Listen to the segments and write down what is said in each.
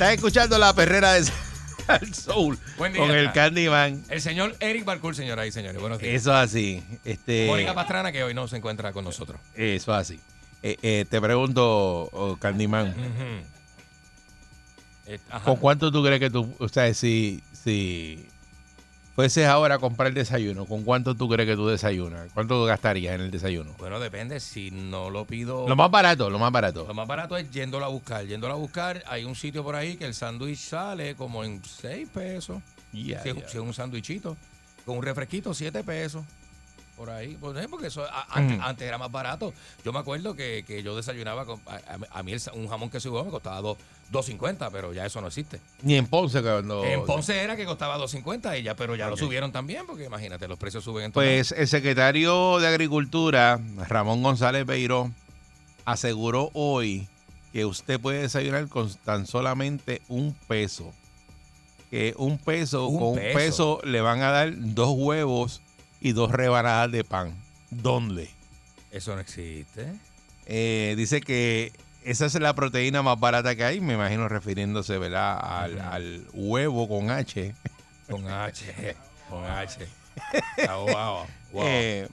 Estás escuchando la perrera de Soul Buen día. con el Candyman. El señor Eric Balcour, señoras y señores. Buenos días. Eso así. Este, Mónica Pastrana, que hoy no se encuentra con nosotros. eso así. Eh, eh, te pregunto, oh, Candyman. Eh. ¿con cuánto tú crees que tú, o sea, si, si fueses ahora a comprar desayuno, ¿con cuánto tú crees que tú desayunas? ¿Cuánto gastarías en el desayuno? Bueno, depende. Si no lo pido. Lo más barato, lo más barato. Lo más barato es yéndolo a buscar. Yéndolo a buscar, hay un sitio por ahí que el sándwich sale como en 6 pesos. Si, ya. si es un sándwichito. Con un refresquito, 7 pesos. Por ahí. Eh, porque eso a- antes, Mm. antes era más barato. Yo me acuerdo que, que yo desayunaba con. A, mí el un jamón que se me costaba dos- 2.50, pero ya eso no existe. Ni en Ponce cuando... En Ponce era que costaba 2.50 y ya, pero ya lo subieron también, porque imagínate, los precios suben en. Pues el secretario de Agricultura, Ramón González Beiró, aseguró hoy que usted puede desayunar con tan solamente un peso. Que un peso, Un con un peso. peso le van a dar dos huevos y dos rebanadas de pan. ¿Dónde? Eso no existe. Eh, dice que esa es la proteína más barata que hay, me imagino refiriéndose ¿verdad? Al, huevo con H. Con H. Con H. Ah, wow, wow. Eh,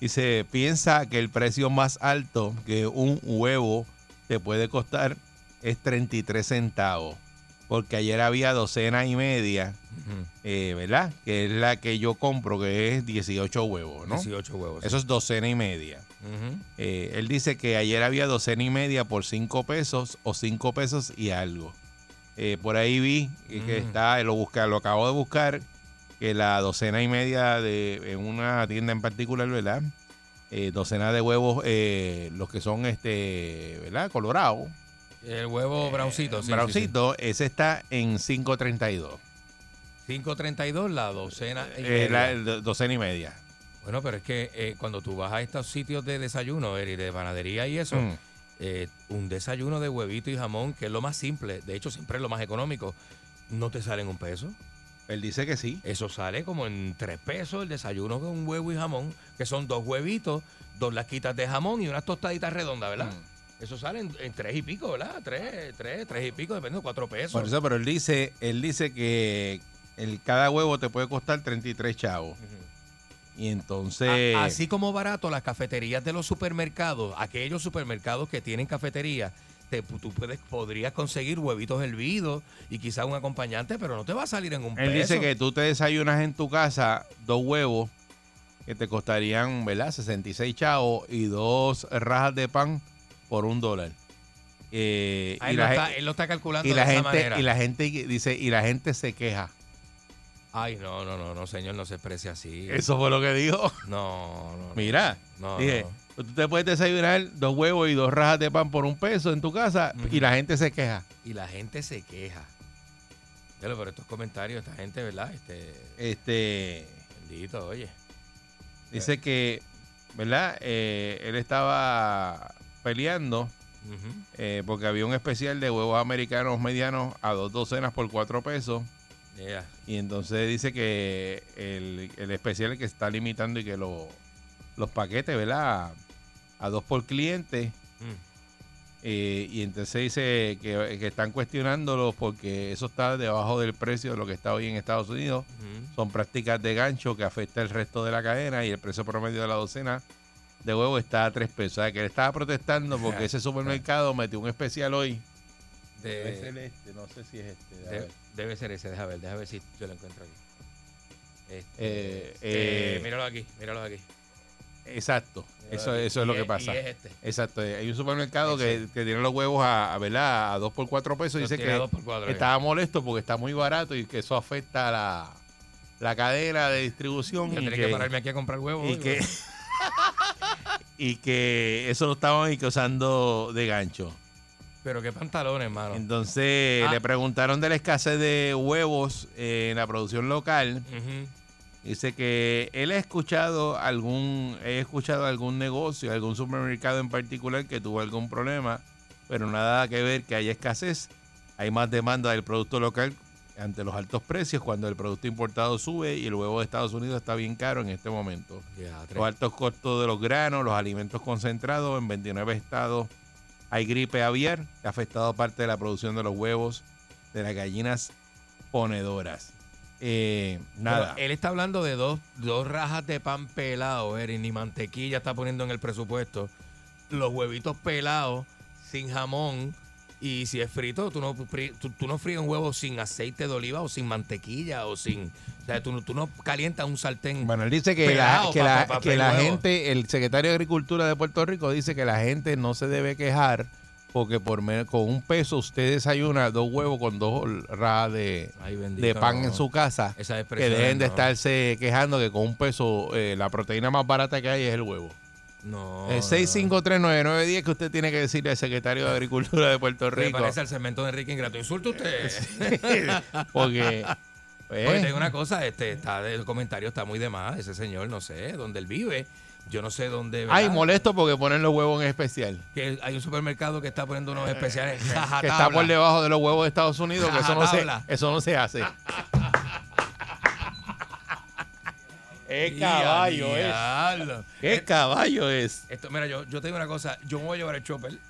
y se piensa que el precio más alto que un huevo te puede costar es 33 centavos. Porque ayer había docena y media, eh, ¿verdad? Que es la que yo compro, que es 18 huevos, ¿no? 18 huevos. Eso es docena y media. Eh, él dice que ayer había docena y media por 5 pesos o 5 pesos y algo. Eh, por ahí vi que, que Mm. está, lo, busca, lo acabo de buscar, que la docena y media de en una tienda en particular, ¿verdad? Docena de huevos, los que son, este, ¿verdad? Colorado. El huevo browncito. sí, sí, ese está en 5.32. sí. 5.32 la docena. y Eh, media. la- docena y media. Bueno, pero es que eh, cuando tú vas a estos sitios de desayuno, Eri, de panadería y eso, Mm. eh, un desayuno de huevito y jamón, que es lo más simple, de hecho siempre es lo más económico, no te sale en un peso. Él dice que sí. Eso sale como en tres pesos el desayuno con un huevo y jamón, que son dos huevitos, dos lasquitas de jamón y unas tostaditas redondas, ¿verdad? Mm. Eso sale en, en tres y pico, ¿verdad? Tres, tres, tres y pico, depende de cuatro pesos. Por eso, pero él dice, él dice que el, cada huevo te puede costar 33 chavos. Ujú. Y entonces... A- así como barato, las cafeterías de los supermercados, aquellos supermercados que tienen cafetería, te, tú puedes, podrías conseguir huevitos hervidos y quizás un acompañante, pero no te va a salir en un él dice que tú te desayunas en tu casa dos huevos que te costarían, ¿verdad? 66 chavos y dos rajas de pan por un dólar. Eh, Ah, y, él, la lo está, gen- él lo está calculando y la de esa gente manera. y la gente dice y la gente se queja. Ay, no, no, no, no, señor, no se exprese así. Eso fue lo que dijo. No, no. Mira, No, dije, no. tú te puedes desayunar dos huevos y dos rajas de pan por un peso en tu casa y la gente se queja. Y la gente se queja. Pero por estos comentarios, esta gente, ¿verdad? Este, Este bendito, oye. dice que, ¿verdad? Eh, él estaba peleando eh, porque había un especial de huevos americanos medianos a dos docenas por cuatro pesos. Yeah. Y entonces dice que el, el especial que está limitando y que lo- los paquetes, ¿verdad? A dos por cliente. Mm. Eh, y entonces dice que, que están cuestionándolo porque eso está debajo del precio de lo que está hoy en Estados Unidos. Ujú. Son prácticas de gancho que afecta el resto de la cadena y el precio promedio de la docena de huevo está a tres pesos. O sea, que él estaba protestando porque ese supermercado metió un especial hoy. Debe ser este, no sé si es este. a de- ver. debe ser ese, déjame ver, déjame ver si yo lo encuentro aquí. Este, Eh, este, eh, míralo aquí, míralo aquí. Exacto. Eso, eso es lo que pasa. es este. Exacto. Hay un supermercado que, que tiene los huevos a, a, ¿verdad? a 2 por 4 pesos. Los Dice que estaba molesto porque está muy barato y que eso afecta a la, la cadena de distribución. Yo y tenía que, que pararme aquí a comprar huevos. y que, y que eso lo estaban usando de gancho. Pero qué pantalones, hermano. Entonces Ah. le preguntaron de la escasez de huevos eh, en la producción local. Dice que él ha escuchado algún, he escuchado algún negocio, algún supermercado en particular que tuvo algún problema, pero nada que ver que haya escasez. Hay más demanda del producto local ante los altos precios cuando el producto importado sube y el huevo de Estados Unidos está bien caro en este momento. Los altos costos de los granos, los alimentos concentrados en 29 estados. Hay gripe aviar que ha afectado parte de la producción de los huevos de las gallinas ponedoras. Eh, nada. Pero él está hablando de dos, dos rajas de pan pelado, Eri, ni mantequilla está poniendo en el presupuesto. Los huevitos pelados, sin jamón. Y si es frito, tú no, tú, tú no fríes un huevo sin aceite de oliva o sin mantequilla o sin... O sea, tú, no- tú no calientas un sartén. Bueno, él dice que, la, que, la, pa- pa- que la gente, el secretario de Agricultura de Puerto Rico dice que la gente no se debe quejar porque por menos, con un peso usted desayuna dos huevos con dos rajas de, Ay, bendito, de pan no. en su casa. Esas Que dejen de no. estarse quejando que con un peso eh, la proteína más barata que hay es el huevo. No. el no, 6539910 que usted tiene que decirle al secretario de Agricultura de Puerto no. Me Rico. parece al segmento de Enrique Ingrato. Insulta usted. porque pues, Oye, te digo una cosa, este, está, el comentario está muy de más. Ese señor, no sé, dónde él vive. Yo no sé dónde. ay, ¿verdad? molesto porque ponen los huevos en especial. Que hay un supermercado que está poniendo unos especiales. que está por debajo de los huevos de Estados Unidos, que eso no se, eso no se hace. ¿Qué caballo es? ¿Qué caballo es? Esto, mira, yo, yo te digo una cosa. Yo me voy a llevar el chopper.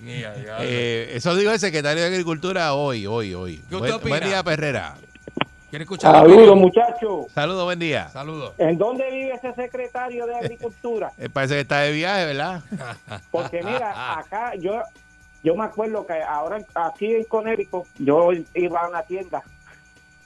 Eh, eso dijo el secretario de Agricultura hoy, hoy, hoy. ¿Qué usted Buen, buen día, Perrera. ¿Quieres escuchar? Saludos, muchachos. Saludos, buen día. Saludos. ¿En dónde vive ese secretario de Agricultura? Eh, parece que está de viaje, ¿verdad? Porque mira, acá yo yo me acuerdo que ahora aquí en Conérico yo iba a una tienda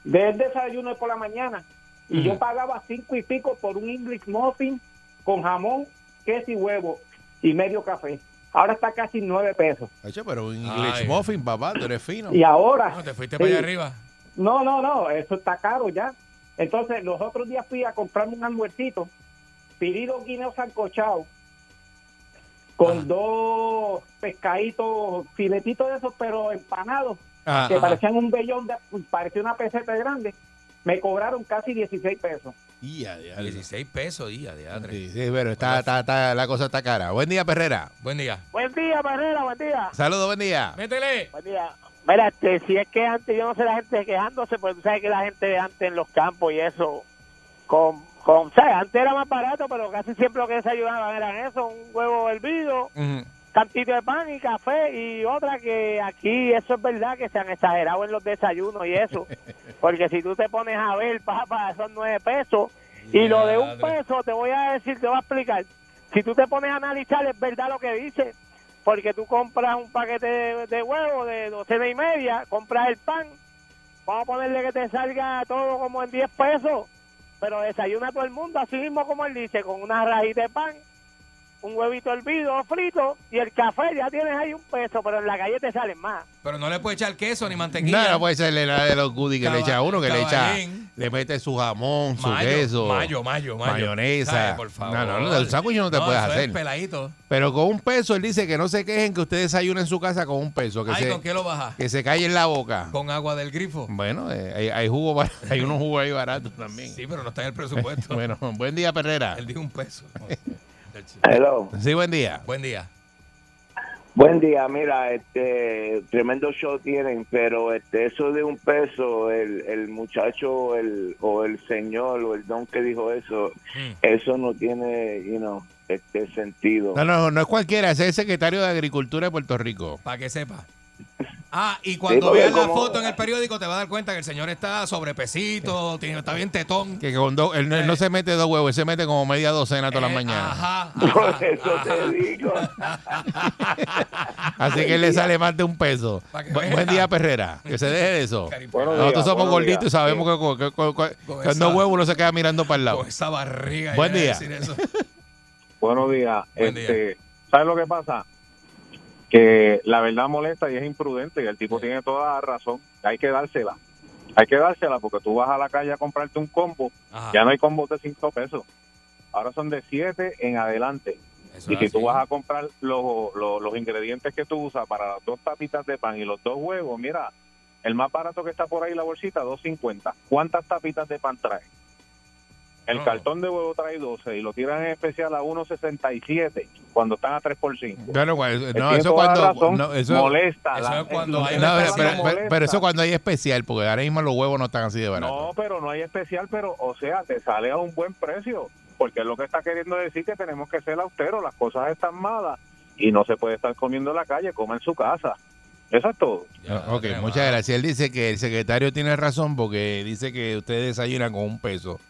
del desayuno por la mañana y yo pagaba cinco y pico por un English muffin con jamón, queso y huevo y medio café. Ahora está casi nueve pesos. Oye, pero un English Ay. muffin, papá, tú eres fino. Y ahora, No, te fuiste Sí. para allá arriba. no, no, no, eso está caro ya. Entonces, los otros días fui a comprarme un almuercito, pedí dos guineos sancochados con Ajá. dos pescaditos, filetitos de esos, pero empanados, Ah, que Ajá. parecían un vellón, de, parecía una peseta grande. Me cobraron casi 16 pesos. y a diablo. 16 pesos, día, diadre. Sí, sí, pero está, está, está- la cosa está cara. Buen día, Perrera. Buen día. Buen día, Barrera, buen día. Saludos, buen día. Métele. Buen día. Mira, este, si es que antes, yo no sé la gente quejándose, pues tú sabes que la gente antes en los campos y eso, con, con, o sea, antes era más barato, pero casi siempre lo que desayunaban eran eso, un huevo hervido, Ujú. Cantito de pan y café y otra que aquí eso es verdad que se han exagerado en los desayunos y eso, porque si tú te pones a ver, papá, son nueve pesos. Y lo de un peso te voy a decir, te voy a explicar, si tú te pones a analizar es verdad lo que dice, porque tú compras un paquete de, de huevos de docena y media, compras el pan, vamos a ponerle que te salga todo como en 10 pesos, pero desayuna todo el mundo, así mismo como él dice, con una rajita de pan, un huevito hervido frito y el café ya tienes ahí un peso, pero en la calle te salen más. Pero no le puede echar queso ni mantequilla. No, no puede ser la de los goodies que le echa a uno, que le echa, le mete su jamón, su mayo, queso, mayo, mayo, mayo. mayonesa. ¿Sabes? Por favor. No, no, no, del sándwich no te puedes eso es hacer. peladito. Pero con un peso, él dice que no se quejen que usted desayuna en su casa con un peso, que, Ay, se, ¿con qué lo baja? que se calle en la boca. Con agua del grifo. Bueno, eh, hay, hay jugo, hay unos jugos ahí baratos también. Sí, pero no está en el presupuesto. Bueno, buen día, Perrera. Él dijo un peso. Hello. Sí, buen día. Buen día. Buen día, mira, este tremendo show tienen, pero este eso de un peso, el, el muchacho el, o el señor o el don que dijo eso, Mm. eso no tiene, you know, este sentido. No, no, no es cualquiera, ese es el secretario de Agricultura de Puerto Rico. Para que sepa. Ah, y cuando veas la como- foto en el periódico te vas a dar cuenta que el señor está sobrepesito, tiene, está bien tetón. Que con dos- él, no- él no se mete dos huevos, él se mete como media docena todas las Eh, mañanas. Ajá, Por ajá, eso ajá. te digo. Así que él le sale más de un peso. Pa' que Bu- vea. buen día, Perrera. Que se deje de eso. Nosotros somos gorditos y sabemos que, con- que- huevo uno se queda mirando para el lado. Con esa barriga. Buen día. decir eso. Buenos días. Buen este, ¿Sabes lo que pasa? Que la verdad molesta y es imprudente y el tipo tiene toda la razón. Hay que dársela. Hay que dársela porque tú vas a la calle a comprarte un combo. Ajá, Ya no hay combos de 5 pesos. Ahora son de 7 en adelante. eso Y si tú vas a comprar los, los, los ingredientes que tú usas para las dos tapitas de pan y los dos huevos, mira, el más barato que está por ahí la bolsita, 2.50. ¿Cuántas tapitas de pan trae? El cartón de huevo trae 12 y lo tiran en especial a 1.67 cuando están a 3 por 5. Bueno, pues, no, eso cuando. razón, no, eso, molesta. eso la- es cuando hay no, pero, molesta. pero eso cuando hay especial, porque ahora mismo los huevos no están así de baratos. No, pero no hay especial, pero o sea, te sale a un buen precio, porque es lo que está queriendo decir que tenemos que ser austeros, las cosas están malas y no se puede estar comiendo en la calle, come en su casa. Eso es todo. Ya, ok, muchas gracias. Él dice que el secretario tiene razón porque dice que ustedes desayunan con un peso.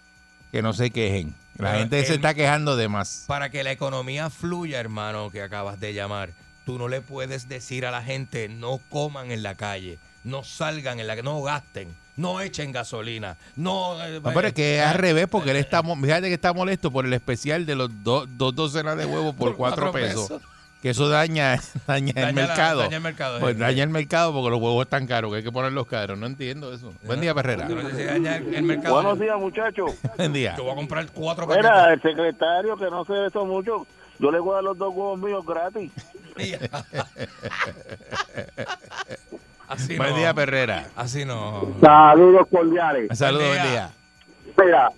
Que no se quejen. La Pero gente se él- está quejando de más. Para que la economía fluya, hermano, que acabas de llamar, tú no le puedes decir a la gente no coman en la calle, no salgan en la calle, no gasten, no echen gasolina, no... eh, No, pero es que es al revés, porque él está, mo- fíjate que está molesto por el especial de los do- dos docenas de huevos por, Por cuatro, cuatro pesos. pesos. Que eso daña, daña, Daña el la- mercado. daña el mercado, Pues daña el mercado porque los huevos están caros, que hay que ponerlos caros. No entiendo eso. Buen día, Perrera. Yo no sé si daña el, el mercado. Buenos días, muchachos. Buen día. Yo voy a comprar cuatro Mira, paquetes. el secretario que no se eso mucho, yo le voy a dar los dos huevos míos gratis. Así Buen no. día, Perrera. Así no. Saludos cordiales. Saludos, Buen día. Mira,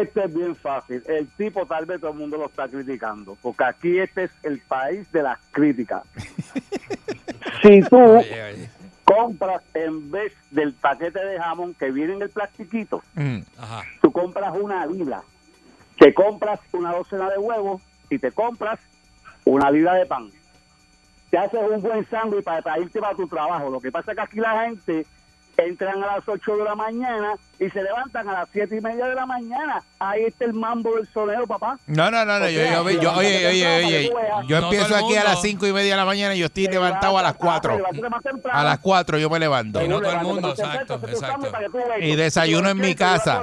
este es bien fácil. El tipo tal vez todo el mundo lo está criticando, porque aquí este es el país de las críticas. si tú Oye, oye. compras en vez del paquete de jamón que viene en el plastiquito, Mm. Ajá. tú compras una libra, te compras una docena de huevos y te compras una libra de pan. Te haces un buen sándwich para, para irte para tu trabajo. Lo que pasa es que aquí la gente entran a las 8 de la mañana y se levantan a las 7 y media de la mañana. Ahí está el mambo del sonero, papá. No, no, no, no. Yo, yo- yo- oye, oye, oye. Yo empiezo aquí a las mundo. cinco y media de la mañana y yo estoy levantado a las cuatro. A las cuatro yo me levanto. Y no todo el mundo, exacto, exacto. Y desayuno en mi casa.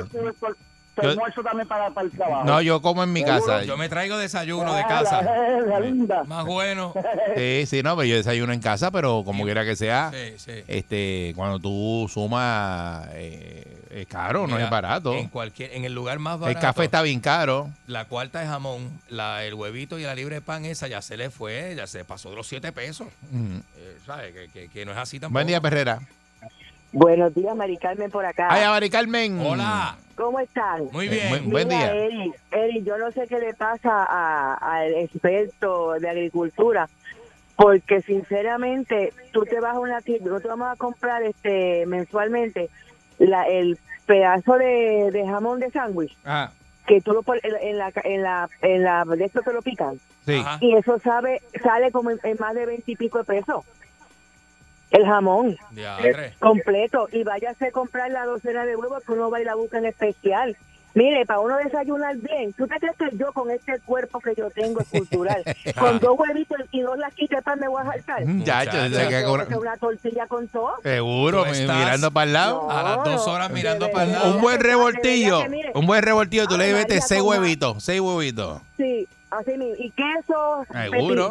Tu Yo- almuerzo también para, para el trabajo. No, yo como en mi casa. Yo me traigo desayuno de casa. la- la linda. Más bueno. Sí, sí, no, pero yo desayuno en casa, pero como quiera que sea, Sí, sí. este, cuando tú sumas, eh, es caro, no es barato. En cualquier, en el lugar más El barato. café está bien caro. La cuarta de jamón, la, el huevito y la libre de pan esa ya se le fue, ya se pasó de los siete pesos. Eh, ¿Sabes? Que, que- que no es así tampoco. Buen día, Perrera. Buenos días, Mari Carmen por acá. Ay, Mari Carmen. Hola. ¿Cómo están? Muy bien. Buen Mira, día. Eri, Eri, yo no sé qué le pasa a- al experto de agricultura, porque sinceramente tú te vas a una tienda, nosotros vamos a comprar este mensualmente la, el pedazo de, de jamón de sándwich Ah, que tú lo pones en, en la en la en la de esto te lo pican sí. Ajá. y eso sabe sale como en, en más de veintipico de pesos el jamón completo y váyase a comprar la docena de huevos que uno va y la busca en especial. Mire, para uno desayunar bien, ¿tú te crees que yo con este cuerpo que yo tengo escultural, con dos huevitos y dos laquitas de pan me voy a saltar? Muchacho, Muchacho. ese que una tortilla con todo. seguro, mirando para el lado. A las dos horas mirando para el Un, lado. un buen revoltillo, mire, un buen revoltillo, tú le metes María, seis huevitos, seis huevitos. Sí, así mismo. Y queso,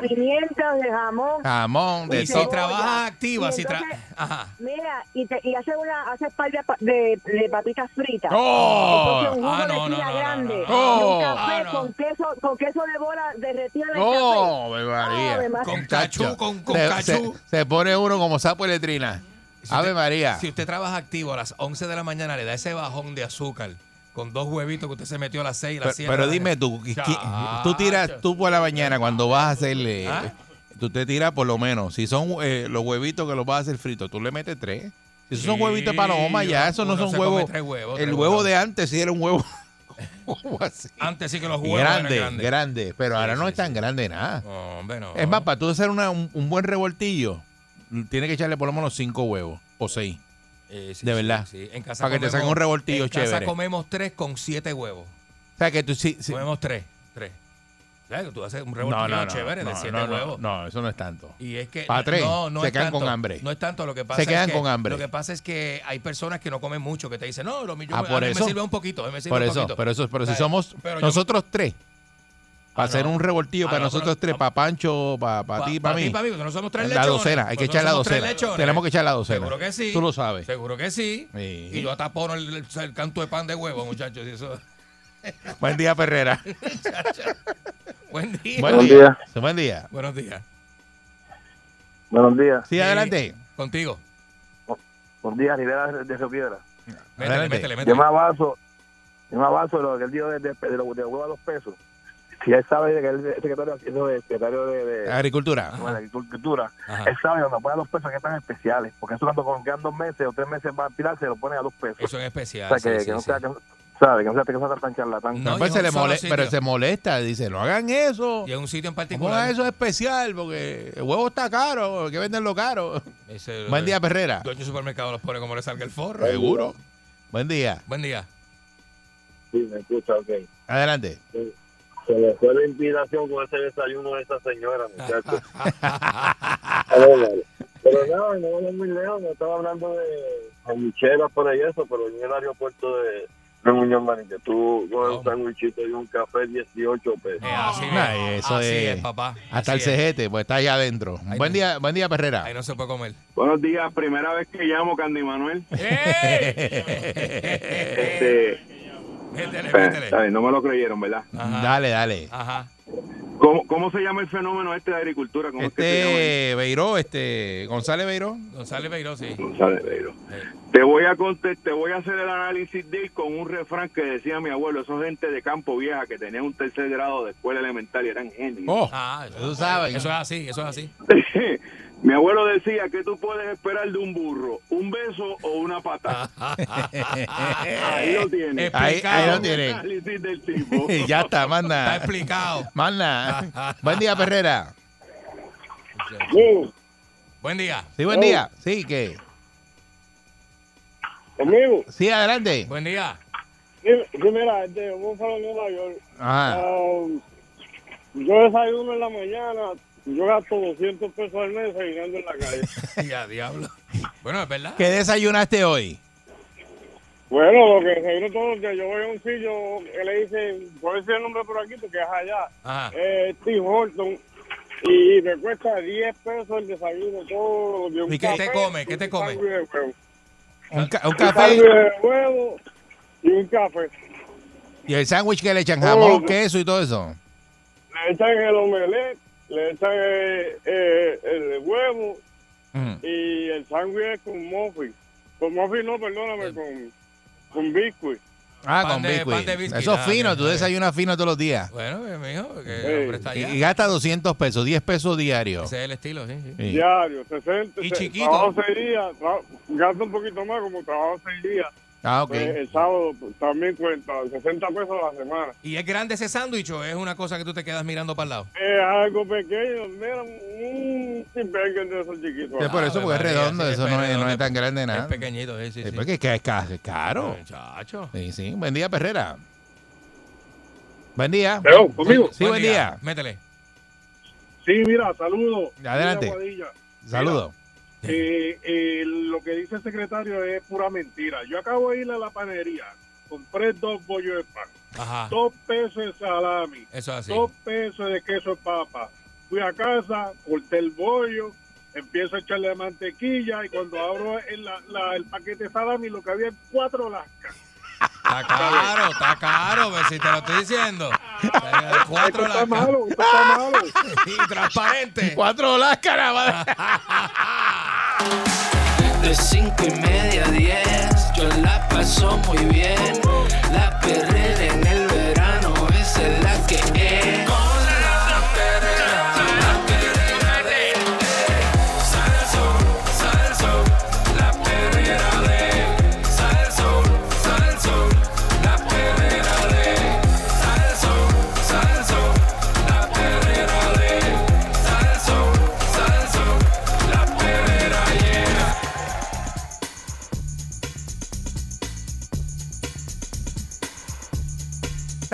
pimientos de jamón. Jamón, de Y si trabajas activa, si tra entonces- Ajá. Mira, y, te, y hace una hace par de, de, de papitas fritas. ¡Oh! Entonces, un jugo Ah, no, de no, no, no, grande. no, no. y un Oh. café Ah, no. con queso con queso de bola derretido en el ¡Oh, café. Ave María! Ave María. Con cachú, con, con se, cachú. se- se pone uno como sapo de letrina. Si Ave usted- María. Si usted trabaja activo a las 11 de la mañana, le da ese bajón de azúcar con dos huevitos que usted se metió a las 6 y Pero, las 7. pero dime tú, ¿qui- qui- Chacho. tú tiras, tú por la mañana cuando vas a hacerle, ¿Ah? tú te tiras por lo menos, si son eh, los huevitos que los vas a hacer fritos, tú le metes tres. Si esos son Sí, huevitos de paloma, ya esos no son huevos. El huevo huevos. de antes sí era un huevo, así. Antes sí que los huevos eran Grande, grandes. grande, pero Sí, ahora no sí, es tan sí. grande nada. No, hombre, no. Es más, para tú hacer una- un, un buen revoltillo, tiene que echarle por lo menos cinco huevos o seis. Eh, sí, De verdad. sí. En casa Para que te comemos- saquen un revoltillo en casa chévere. comemos tres con siete huevos. O sea, que tú sí. sí- Comemos tres. Tres. ¿Sabes? Que tú haces un revoltillo no, no, chévere de siete no, no, huevos. No, eso no es tanto. Y es que Pa' tres, no, no se es quedan tanto, con hambre. No es tanto lo que pasa. Se es quedan que- con hambre. Lo que pasa es que hay personas que no comen mucho que te dicen, no, lo mío Ah, a por mí eso. me sirve un poquito, a mí me sirve Por un eso, poquito. pero eso, pero si somos Pero yo- nosotros tres. Para Ah, hacer no. un revoltillo Ah, para no, nosotros tres, para Pancho, para Pa- ti, pa para mí. ti, pa' mí, porque no somos tres La lechones. docena, hay que echar la docena. Tenemos que echar la docena. Seguro que sí. Tú lo sabes. Seguro que sí. Y yo tapono el, canto de pan de huevo, muchachos. Buen día, Perrera. Buen día. Buen día. Buen día. Buenos días. Buenos días. Sí, adelante. Contigo. Buenos días, Rivera de Río Piedra. Métele, Adelante. métele, Yo métele. me avanzo, yo me avanzo de lo que él dijo de, de, de, lo- de huevo a dos pesos. Si él sabe que él es secretario, haciendo de, secretario de, de, Agricultura. bueno, de agricultura, Ajá. él sabe cuando pone a dos pesos que están especiales. Porque eso cuando con- quedan dos meses o tres meses va a pilar, se lo pone a dos pesos. Eso o especial. sea, que, sí, que no sí, sea, sí. que, sabe, que no sea, que no sea tan charlatán. No, Pues se le un solo mole- pero se molesta. Dice, no hagan eso. Y en un sitio en particular. eso especial porque el huevo está caro. Hay que venderlo caro. Ese- Buen día, Perrera. Dueño supermercado los pone como le salga el forro. Seguro. Buen día. Buen día. Sí, me escucha, ok. Adelante. Se le fue la inspiración con ese desayuno de esa señora, muchachos. pero nada, no vamos muy lejos, no estaba hablando de sandwicheras por ahí eso, pero en el aeropuerto de, Marín, que tú coges un sandwichito y un café 18 pesos. Eh, así es. eso así es- es, papá. Hasta Así el es. cejete, pues está allá adentro. Ahí Buen no. día, buen día, Perrera. Ahí no se puede comer. Buenos días, primera vez que llamo, Candy Manuel. Este, Métele, métele. está bien, no me lo creyeron, ¿verdad? Ajá. Dale, dale. Ajá. ¿Cómo, ¿Cómo se llama el fenómeno este de agricultura? ¿Cómo es que? Este Beiró, este González Beiró. González Beiró, sí. González Beiro. Sí. Te voy a te voy a hacer el análisis de él con un refrán que decía mi abuelo, esos gente de campo vieja que tenía un tercer grado de escuela elemental y eran genios. Oh, Ah, Tú sabes. Eso es así, eso es así. mi abuelo decía que tú puedes esperar de un burro, un beso o una patada. Ahí lo tienes. Ahí, ahí lo análisis del tipo. ya está, Está manda. explicado. Manda. buen día, Perrera. Buen día. Sí, buen día. Sí, que. Conmigo, Sí, adelante. Buen día. sí, mira, este, vamos para Nueva York. Ajá. Ah, yo desayuno en la mañana, yo gasto 200 pesos al mes desayunando en la calle. Ya, diablo. Bueno, es verdad. ¿Qué desayunaste hoy? Bueno, lo que desayuno todos los días, yo voy a un sitio que le dicen, puedo decir el nombre por aquí porque es allá, Ajá. eh, Tim Horton, y me cuesta 10 pesos el desayuno todos los días. Un ¿Y qué te come? ¿Qué te un come? sándwich de huevo. Un, ca- un Un café sándwich de huevo y un café. y el sándwich que le echan jamón, queso y todo eso. Le echan el omelette, le echan eh, eh, el huevo Mm. y el sándwich es con muffin. Con muffin no, perdóname, con, con biscuit. Ah, Pan con de- biscuit. Eso es Ah, fino, tú desayunas fino todos los días. Bueno, eh, mijo, que el hombre está Y, allá. y gasta 200 pesos, 10 pesos diarios. Ese es el estilo, sí, sí. Sí. Diario, 60. Y se- chiquito. Trabajo seis días, tra- gasto un poquito más como trabajo seis días. Ah, ok. Pues, el sábado también cuenta 60 pesos a la semana. ¿Y es grande ese sándwich o es una cosa que tú te quedas mirando para el lado? Es algo pequeño, mira, un bacon de esos chiquitos. Sí, por eso, Ave porque es redondo, sí, eso es no es, no es tan grande Es nada. pequeñito, sí, sí. Sí, porque es que es es caro. Muchacho. Sí, sí. Buen día, Perrera. Buen día. Pero, conmigo. Sí, buen día. Métele. Sí, mira, saludos. Adelante. Saludos. Eh, eh, lo que dice el secretario es pura mentira. Yo acabo de ir a la panería, compré dos bollos de pan, Ajá. dos pesos de salami, Eso es así. dos pesos de queso de papa. Fui a casa, corté el bollo, empiezo a echarle mantequilla y cuando abro el, la- la- el paquete de salami lo que había es cuatro lascas. Está caro, está caro, pues, si te lo estoy diciendo. Cuatro está malo, está malo. Y transparente. Cuatro láscaras. De cinco y media a 10, yo la paso muy bien. La perrera en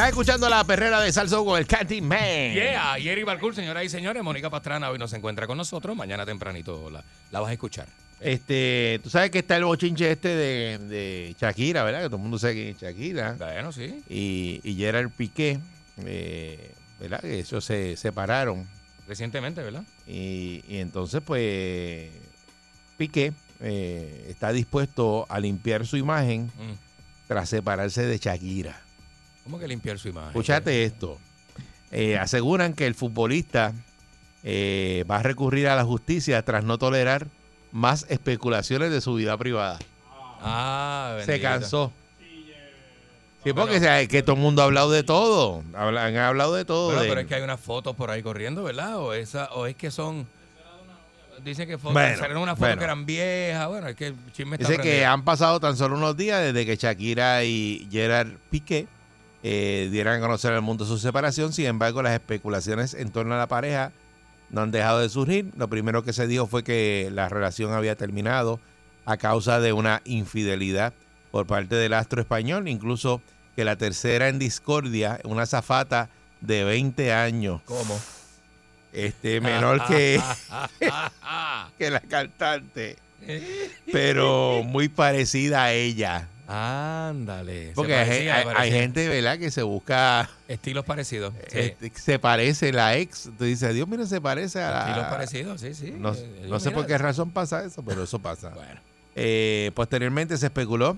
escuchando la perrera de Salso con el Candy Man. Yeah, y Eric Balcour, señoras y señores, Mónica Pastrana hoy no se encuentra con nosotros, mañana tempranito la, la vas a escuchar. Este, tú sabes que está el bochinche este de, de Shakira, ¿verdad? Que todo el mundo sabe que es Shakira. Bueno, sí. Y, y Gerard Piqué, eh, ¿verdad? Que ellos se separaron. Recientemente, ¿verdad? Y, y entonces, pues, Piqué eh, está dispuesto a limpiar su imagen Mm. tras separarse de Shakira. ¿Cómo que limpiar su imagen? Escúchate esto. Eh, aseguran que el futbolista eh, va a recurrir a la justicia tras no tolerar más especulaciones de su vida privada. Ah, Se cansó. Sí, porque o sea, es que todo el mundo ha hablado de todo. Han hablado de todo. De- pero es que hay unas fotos por ahí corriendo, ¿verdad? O esa, o es que son. Dicen que fotos, Bueno, salieron unas fotos bueno. que eran viejas. Bueno, es que el chisme está Dice que han pasado tan solo unos días desde que Shakira y Gerard Piqué eh, dieran a conocer al mundo su separación. Sin embargo, las especulaciones en torno a la pareja no han dejado de surgir. Lo primero que se dijo fue que la relación había terminado a causa de una infidelidad por parte del astro español. Incluso que la tercera en discordia, una zafata de 20 años, ¿Cómo? este menor que, que la cantante, pero muy parecida a ella. Ándale. Porque hay, parecía, hay- parecía. hay gente, ¿verdad?, que se busca, Estilos parecidos. Sí. este, se parece la ex. Tú dices, Dios, mira, se parece a Estilos la... parecidos, sí, sí. No, Eh, no sé por qué razón pasa eso, pero eso pasa. Bueno. Eh, posteriormente se especuló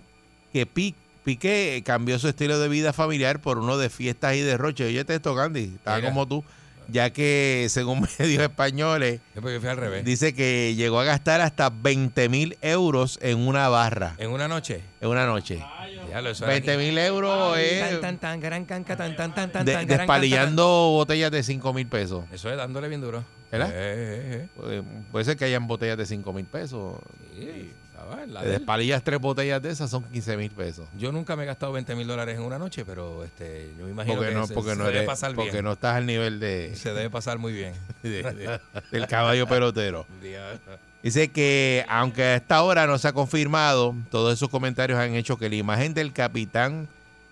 que Pi- Piqué cambió su estilo de vida familiar por uno de fiestas y derroches. Oye, te esto, Candy, estaba Mira. como tú, ya que según medios españoles, Yo porque fui al revés. dice que llegó a gastar hasta 20 mil euros en una barra, En una noche. en una noche. Ya lo eso era 20 aquí. mil euros es Tan, tan, tan, gran, can, ca, tan, tan, tan, tan, de- tan, gran, despalillando botellas de 5 mil pesos. Eso es dándole bien duro. ¿Verdad? Eh, eh, eh. Puede, puede ser que hayan botellas de 5 mil pesos. Sí, la Te despalillas tres botellas de esas son 15 mil pesos. Yo nunca me he gastado 20 mil dólares en una noche, pero este, yo me imagino Porque que no, se, porque se no, debe eres- pasar porque bien. no estás al nivel de, Se debe pasar muy bien. de- de- del caballo pelotero. Dice que aunque a esta hora no se ha confirmado, todos esos comentarios han hecho que la imagen del capitán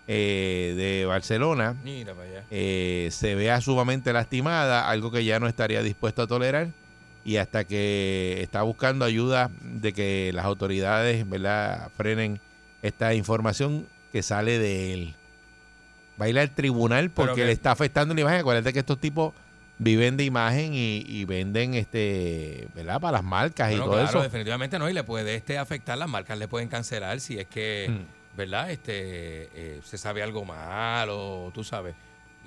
eh, de Barcelona Mira para allá. eh, se vea sumamente lastimada, algo que ya no estaría dispuesto a tolerar y hasta que está buscando ayuda de que las autoridades ¿verdad? frenen esta información que sale de él. Va a ir al tribunal porque que- le está afectando la imagen. Acuérdate que estos tipos viven de imagen y, y venden este, ¿verdad? Para las marcas y Bueno, todo claro, eso. definitivamente no, y le puede este afectar, las marcas le pueden cancelar si es que, Mm. ¿verdad? Este, eh, se sabe algo mal o tú sabes,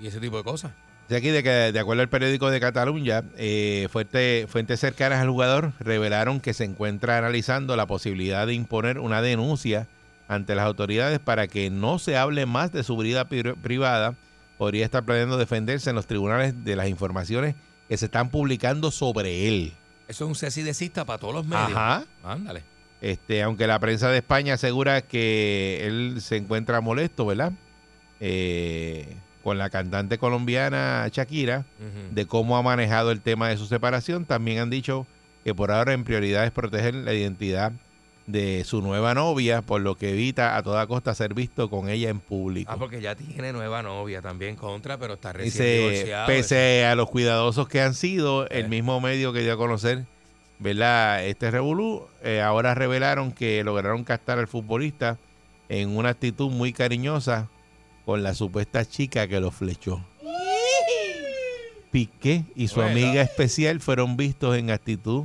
y ese tipo de cosas. Dice aquí de que, de acuerdo al periódico de Cataluña, eh, fuerte- fuentes cercanas al jugador revelaron que se encuentra analizando la posibilidad de imponer una denuncia ante las autoridades para que no se hable más de su vida pri- privada. Podría estar planeando defenderse en los tribunales de las informaciones que se están publicando sobre él. Eso es un de cista para todos los medios. Ajá. Ándale. Este, aunque la prensa de España asegura que él se encuentra molesto, ¿verdad? Eh, con la cantante colombiana Shakira, de cómo ha manejado el tema de su separación. También han dicho que por ahora en prioridad es proteger la identidad de su nueva novia, por lo que evita a toda costa ser visto con ella en público. Ah, porque ya tiene nueva novia también contra, pero está recién Dice, divorciado. pese a los cuidadosos que han sido, Eh. el mismo medio que dio a conocer, ¿verdad? Este revolú, eh, ahora revelaron que lograron captar al futbolista en una actitud muy cariñosa con la supuesta chica que lo flechó. Piqué y su Bueno. amiga especial fueron vistos en actitud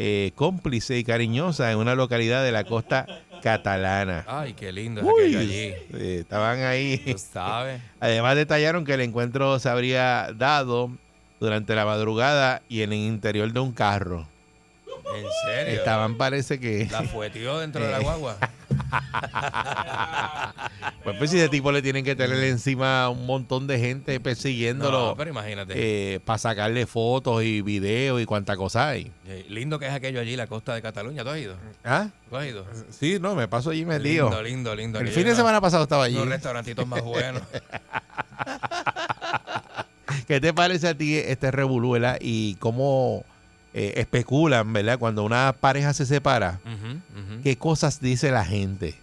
eh, cómplice y cariñosa en una localidad de la costa catalana. Ay, qué lindo es Uy, aquello allí. eh, estaban ahí. Además detallaron que el encuentro se habría dado durante la madrugada y en el interior de un carro. En serio. Estaban parece que... La fueteó dentro de la Eh. guagua. Pues, pues si de tipo le tienen que tener encima un montón de gente persiguiéndolo No, pero imagínate. para sacarle fotos y videos y cuánta cosa hay. Eh, lindo que es aquello allí, la costa de Cataluña. ¿Tú has ido? ¿Ah? ¿Tú has ido? Sí, no, me paso allí metido. Lindo, lindo, lindo. El aquello fin de semana pasado estaba allí. Unos restaurantitos más buenos. ¿Qué te parece a ti este revolú, verdad? Y cómo eh, especulan, ¿verdad? Cuando una pareja se separa. ¿qué cosas dice la gente?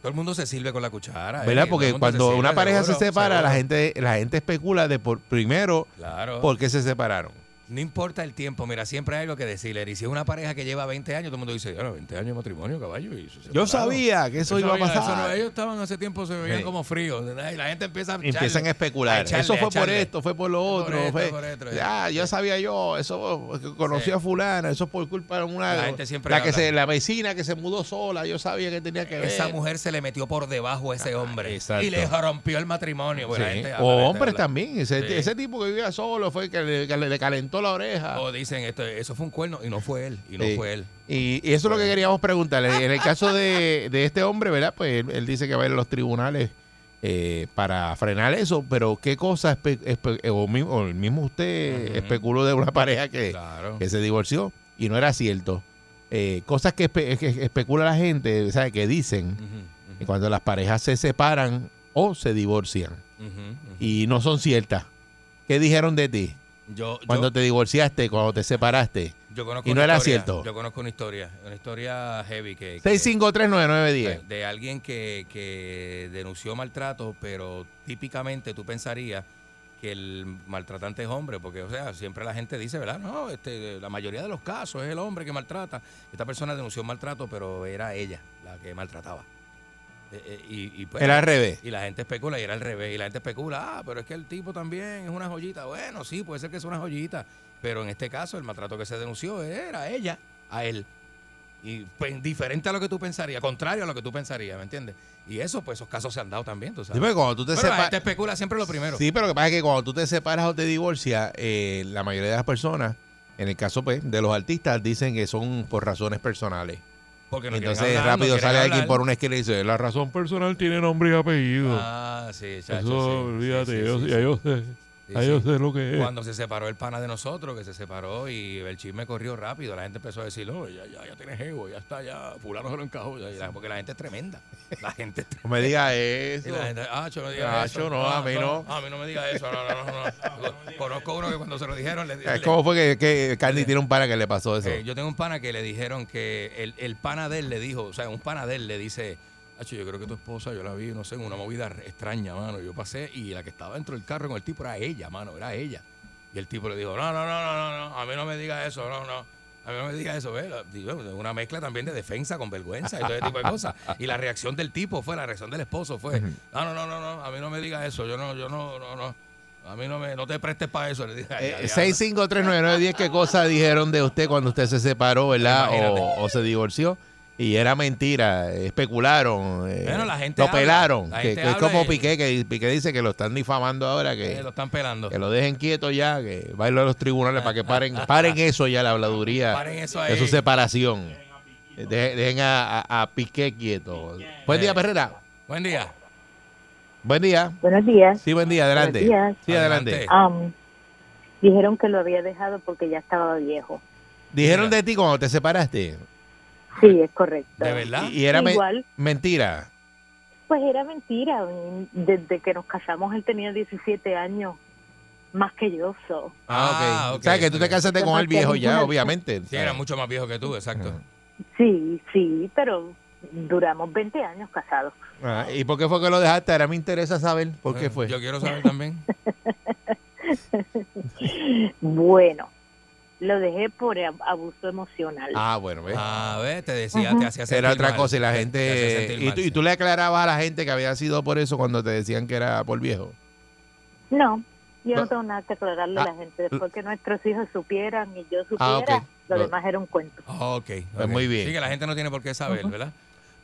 Todo el mundo se sirve con la cuchara. ¿Verdad? eh, todo Porque cuando sirve, una pareja se seguro, separa, la gente la gente especula de por primero Claro. por qué se separaron. No importa el tiempo, mira, siempre hay algo que decirle. Y si es una pareja que lleva 20 años, todo el mundo dice, bueno, 20 años de matrimonio, caballo. Y Yo separaron". sabía que eso Yo iba a pasar. eso no- ellos estaban hace tiempo, se veían Sí. como fríos. Y la gente empieza a Empiezan echarle- a especular. echarle, eso fue por esto, fue por lo Por otro. esto, fue- por esto, ya, ya sabía yo. Eso conocí Sí. a fulana. Eso por culpa de una. La gente siempre la que se, la vecina que se mudó sola. Yo sabía que tenía que ver. Esa mujer se le metió por debajo a ese hombre exacto. y le rompió el matrimonio. porque la Sí. gente habla, O hombres también. Ese, Sí. ese tipo que vivía solo fue el que le, que le calentó la oreja. O dicen, esto, eso fue un cuerno y no fue él. Y no Sí. fue él. Y, y eso es lo que queríamos preguntarle. En el caso de, de este hombre, ¿verdad? Pues él, él dice que va a ir a los tribunales eh, para frenar eso, pero ¿qué cosa espe- espe- o, mi- o el mismo usted especuló de una pareja que, Claro. que se divorció y no era cierto? Eh, cosas que, espe- que especula la gente, ¿sabe? Que dicen que cuando las parejas se separan o se divorcian y no son ciertas. ¿Qué dijeron de ti Yo, cuando yo, te divorciaste, cuando te separaste? yo conozco y no era historia, cierto. Yo conozco una historia, una historia heavy que, que- 6539910. de alguien que, que denunció maltrato, pero típicamente tú pensarías que el maltratante es hombre, porque, o sea, siempre la gente dice, ¿verdad? No, este, la mayoría de los casos es el hombre que maltrata. Esta persona denunció maltrato, pero era ella la que maltrataba. Eh, eh, y, y pues, Era al revés. Y la gente especula y era al revés. Y la gente especula, ah, pero es que el tipo también es una joyita. Bueno, sí, puede ser que es una joyita. Pero en este caso, el maltrato que se denunció era ella, a él. Y pues, diferente a lo que tú pensarías, contrario a lo que tú pensarías, ¿me entiendes? Y eso, pues esos casos se han dado también, tú sabes. Sí, porque cuando tú te Pero la gente especula siempre lo primero. Sí, pero lo que pasa es que cuando tú te separas o te divorcias, eh, la mayoría de las personas, en el caso pues, de los artistas, dicen que son por razones personales. Porque no Entonces hablar, no rápido quieren sale hablar. alguien por una esquina y dice, la razón personal tiene nombre y apellido. Ah, sí, chacho, Eso, sí, olvídate, sí, sí, yo, ya yo sé. Sí, ya sí. yo sé lo que es. Cuando se separó el pana de nosotros, que se separó y el chisme corrió rápido, la gente empezó a decir, no, ya, ya, ya tiene ego, ya está, ya, fulano se lo encajó, ya, ya", porque la gente es tremenda. La gente es No me digas Y eso. la gente, ah, no diga Acho, eso. no, a mí no. A mí no me diga eso. No, no, no, no. Conozco uno que cuando se lo dijeron le, Es le- como fue que, que Candy tiene un pana que le pasó eso. eh, yo tengo un pana que le dijeron que el, el pana de él le dijo, o sea, un pana de él le dice, Hacho, yo creo que tu esposa, yo la vi, no sé, en una movida extraña, mano. Yo pasé y la que estaba dentro del carro con el tipo era ella, mano, era ella. Y el tipo le dijo, no, no, no, no, no, no, a mí no me diga eso, no, no. A mí no me diga eso. Digo, Una mezcla también de defensa con vergüenza y todo ese tipo de cosas. Y la reacción del tipo fue, la reacción del esposo fue, no, no, no, no, no, a mí no me diga eso, yo no, yo no, no, no. A mí no me, no te prestes para eso. Le dije, "Ay, Eh, ay, ay". 6539910, ¿qué cosas dijeron de usted cuando usted se separó, verdad? O se divorció. Y era mentira, especularon, eh, Bueno, la gente lo habla, pelaron. la que, gente que es como Piqué, que Piqué dice que lo están difamando ahora, que, Eh, lo están pelando. que lo dejen quieto ya, que bailo a los tribunales para que paren, paren eso ya, la habladuría Paren eso de ahí. su separación. Eh, Dejen, dejen a, a- a Piqué quieto. Buen día, Eh. Perrera. Buen día. Buen día. Buenos días. Sí, buen día, adelante. Buenos días. Sí, adelante. Am, dijeron que lo había dejado porque ya estaba viejo. Dijeron de ti cuando te separaste. Sí, es correcto. ¿De verdad? Y, y era me- Igual. mentira. Pues era mentira. Desde que nos casamos él tenía 17 años más que yo. So. Ah, ok. ok, o sea, que tú te casaste con el viejo ya, obviamente. Sí, era mucho más viejo que tú, exacto. Sí, sí, pero duramos 20 años casados. Ah, ¿Y por qué fue que lo dejaste? Ahora me interesa saber por qué fue. Yo quiero saber también. Bueno, lo dejé por ab- abuso emocional. Ah, bueno, ¿ves? A ver, te decía, te hacía sentir Era otra mal. cosa y la gente... Y mal, tú, y sí. tú le aclarabas a la gente que había sido por eso cuando te decían que era por viejo. No, yo No. no tengo nada que aclararle a Ah, la gente. Después que nuestros hijos supieran y yo supiera, Ah, lo Lo- demás era un cuento. Ok. Pues ok. muy bien. Sí, que la gente no tiene por qué saber. ¿verdad?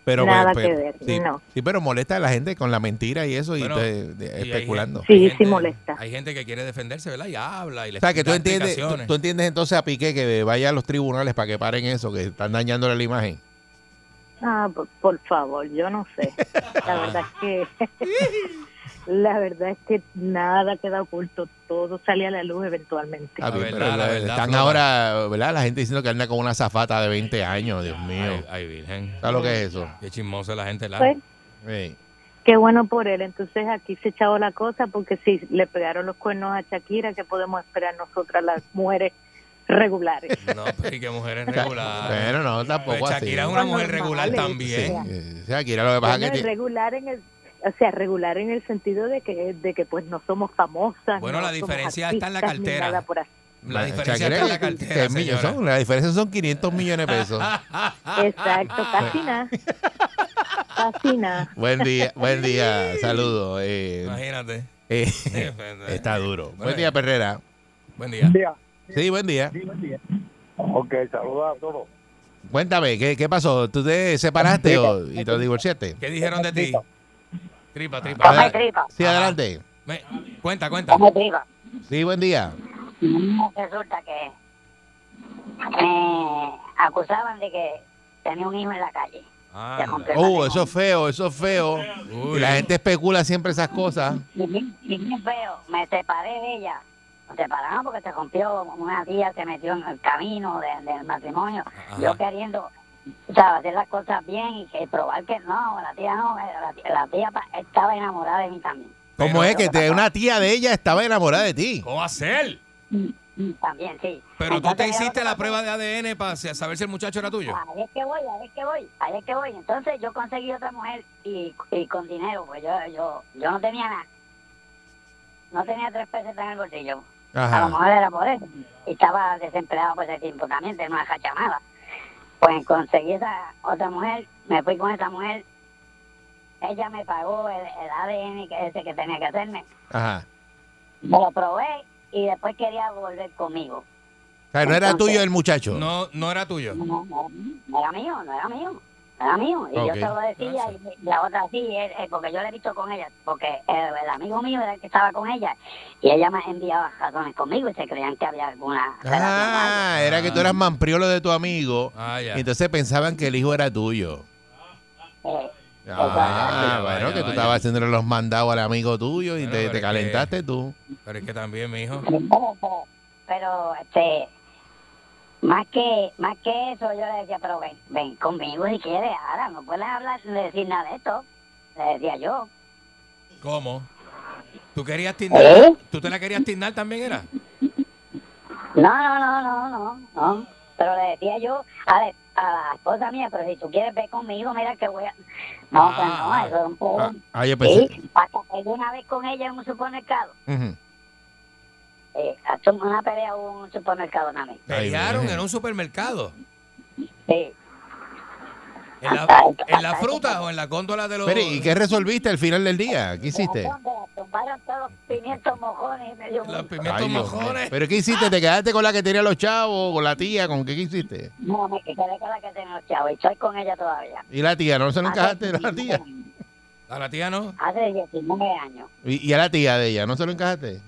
Pero, Nada pero- que ver, sí, no. sí, pero molesta a la gente con la mentira y eso Bueno, y te- de- Y hay especulando. Sí, sí gente- molesta. Hay gente que quiere defenderse, ¿verdad? Y habla y le O sea, que tú entiendes, tú entiendes entonces a Piqué que vaya a los tribunales para que paren eso, que están dañándole la imagen. Ah, por, por favor, yo no sé. La verdad es que la verdad es que nada queda oculto, todo sale a la luz eventualmente. Ah, La verdad, pero la verdad, están Flora. ahora, ¿verdad? La gente diciendo que anda con una zafata de 20 años, Dios mío. Ay, ay, virgen. ¿Sabes lo que es eso? Qué chismosa la gente. La... Pues, Sí. qué bueno por él. Entonces aquí se echaba la cosa porque si le pegaron los cuernos a Shakira, ¿qué podemos esperar nosotras las mujeres regulares. No, pero y que mujeres regulares. Bueno, no, tampoco Pues así. Shakira es una Pues mujer regular Sí, también. eh, Shakira, lo que pasa Bueno, es que... regular en el o sea, regular en el sentido de que de que pues no somos famosas. Bueno, no la diferencia está en la cartera. nada por así. La diferencia está en la ¿qué cartera, señora. son? La diferencia son 500 millones de pesos. Exacto, casi nada. Casi nada. buen día, buen día, saludos. Eh, Imagínate. eh, está duro. Bueno, Buen día, Perrera. Buen día. Sí, buen día. Ok, saludos a todos. Cuéntame, ¿qué, qué pasó? ¿Tú te separaste o, y te divorciaste? ¿Qué dijeron de ti? Tripa, tripa. Adela- tripa. Sí, adelante. Me- Cuenta, cuenta. tripa. Sí, buen día. Resulta que me acusaban de que tenía un hijo en la calle. Ah, Oh, eso es feo, eso es feo. Uy. La gente especula siempre esas cosas. Y bien, y bien feo, me separé de ella. Nos separamos porque se rompió una tía, se metió en el camino de- del matrimonio. Ajá. Yo queriendo ¿sabes? hacer las cosas bien y que probar que no, la tía no, la tía, la tía estaba enamorada de mí también. ¿Cómo es que te- una tía de ella estaba enamorada de ti? ¿Cómo hacer? Mm, También, sí. Pero tú Entonces, te yo- hiciste la prueba de ADN para saber si el muchacho era tuyo. Ahí es que voy, ahí es que voy, ahí es que voy. Entonces yo conseguí otra mujer y, y con dinero, pues yo, yo, yo no tenía nada. No tenía tres pesos en el bolsillo. A lo Ajá. mejor era por eso. Y estaba desempleado por ese tiempo también, tenía una cachamada. Pues conseguí esa otra mujer, me fui con esa mujer. Ella me pagó el, el ADN que ese que tenía que hacerme. Ajá. Me lo probé y después quería volver conmigo. O sea, no era tuyo el muchacho. No, no era tuyo. No, no, no era mío, no era mío. Mío. Y yo se lo decía y la otra sí, eh, eh, porque yo le he visto con ella. Porque eh, el amigo mío era el que estaba con ella. Y ella me enviaba razones conmigo y se creían que había alguna relación. Ah, era que tú eras mampriolo de tu amigo. Ah. Y entonces pensaban que el hijo era tuyo. Eh, Ah, Vaya, bueno, que tú vaya. estabas haciéndole los mandados al amigo tuyo y Bueno, te, pero te es que- calentaste tú. Pero es que también, mi hijo. pero, pero, pero, este más que más que eso yo le decía pero ven ven conmigo si quieres ahora no puedes hablar ni decir nada de esto le decía yo ¿Cómo? ¿Tú querías tindar? ¿Eh? ¿Tú te la querías tindar también, era? no no no no no no pero le decía yo a, la- a la esposa mía pero si tú quieres ver conmigo mira que voy a no pues Ah, no eso es un poco Ah, ah, pensé. sí hasta que una vez con ella en un supermercado eh, hasta una pelea hubo en un supermercado también Pelearon en un supermercado. sí ¿En la, en la fruta o en la góndola de los.? Pero, ¿y qué resolviste al final del día? ¿Qué hiciste? Tumbaron todos los pimientos mojones y me dio Los pimientos Ay, mojones. ¿Pero qué hiciste? ¿Te quedaste con la que tenía los chavos? ¿Con la tía? ¿Con qué qué hiciste? No, me quedé con la que tengo los chavos y estoy con ella todavía. ¿Y la tía? ¿No se lo encajaste a la 19 tía? A la tía no. Hace 19 años. ¿Y, y a la tía de ella? ¿No se lo encajaste?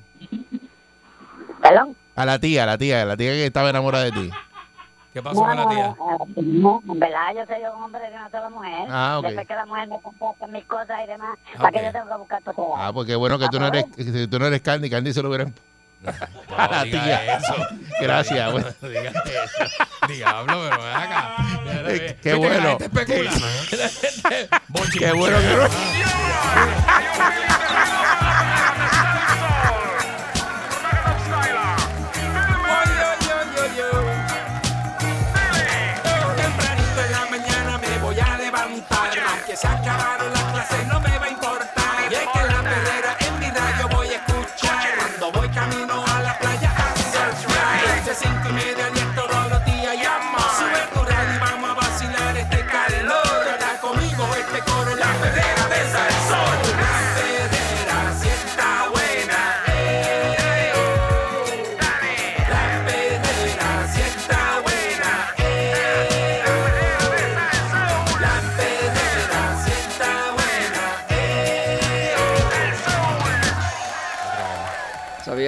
¿Perdón? A la tía, a la tía, a la tía que estaba enamorada de ti. ¿Qué pasó con la tía? No, no, en verdad yo soy un hombre de una sola mujer. Ah, ok. Después que la mujer me compró mis cosas y demás, ¿para qué yo tengo que buscar todo? Ah, porque bueno que tú no eres, que tú no eres Candy, Candy se lo hubieran... a la diga tía. eso. Gracias, bueno. No eso. Diablo, pero ven acá. Qué que bueno. La gente especula. La. Qué bueno que no...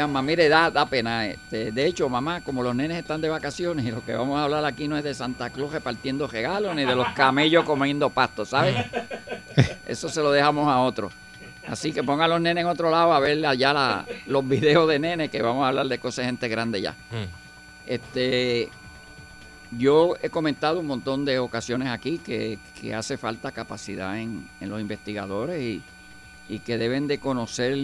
mamá, mire, da, da pena. Este, de hecho, mamá, como los nenes están de vacaciones y lo que vamos a hablar aquí no es de Santa Claus repartiendo regalos ni de los camellos comiendo pasto, ¿sabes? Eso se lo dejamos a otros. Así que ponga a los nenes en otro lado a ver allá la- los videos de nenes que vamos a hablar de cosas de gente grande ya. Este, yo he comentado un montón de ocasiones aquí que, que hace falta capacidad en, en los investigadores y, y que deben de conocer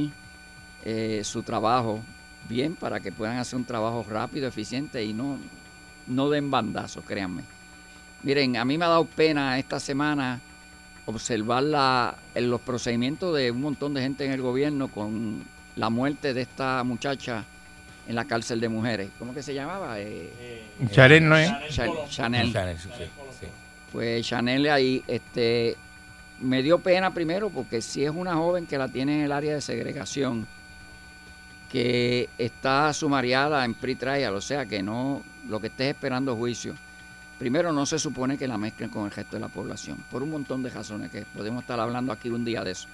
eh, su trabajo bien para que puedan hacer un trabajo rápido, eficiente y no, no den bandazos, créanme. Miren, a mí me ha dado pena esta semana observar la, en los procedimientos de un montón de gente en el gobierno con la muerte de esta muchacha en la cárcel de mujeres. ¿Cómo que se llamaba? Eh, Chanel no es. Cha- Chanel. Chanel, sí, sí. Pues Chanel ahí, este, me dio pena primero porque si es una joven que la tiene en el área de segregación, que está sumariada en pre-trial, o sea que no, lo que estés esperando es juicio. Primero no se supone que la mezclen con el resto de la población, por un montón de razones que podemos estar hablando aquí un día de eso.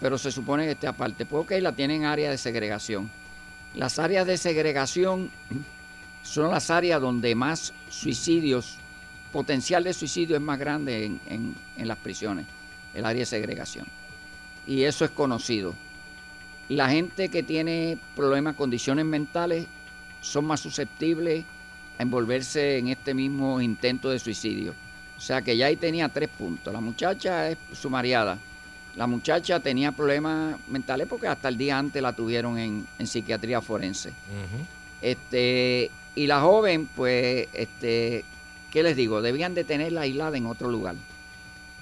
Pero se supone que esté aparte. Ok, la tienen en área de segregación. Las áreas de segregación son las áreas donde más suicidios, potencial de suicidio es más grande en, en- en las prisiones, el área de segregación. Y eso es conocido. La gente que tiene problemas, condiciones mentales, son más susceptibles a envolverse en este mismo intento de suicidio. O sea que ya ahí tenía tres puntos. La muchacha es sumariada. La muchacha tenía problemas mentales porque hasta el día antes la tuvieron en, en psiquiatría forense. Este, y la joven, pues, este, ¿qué les digo? Debían de tenerla aislada en otro lugar.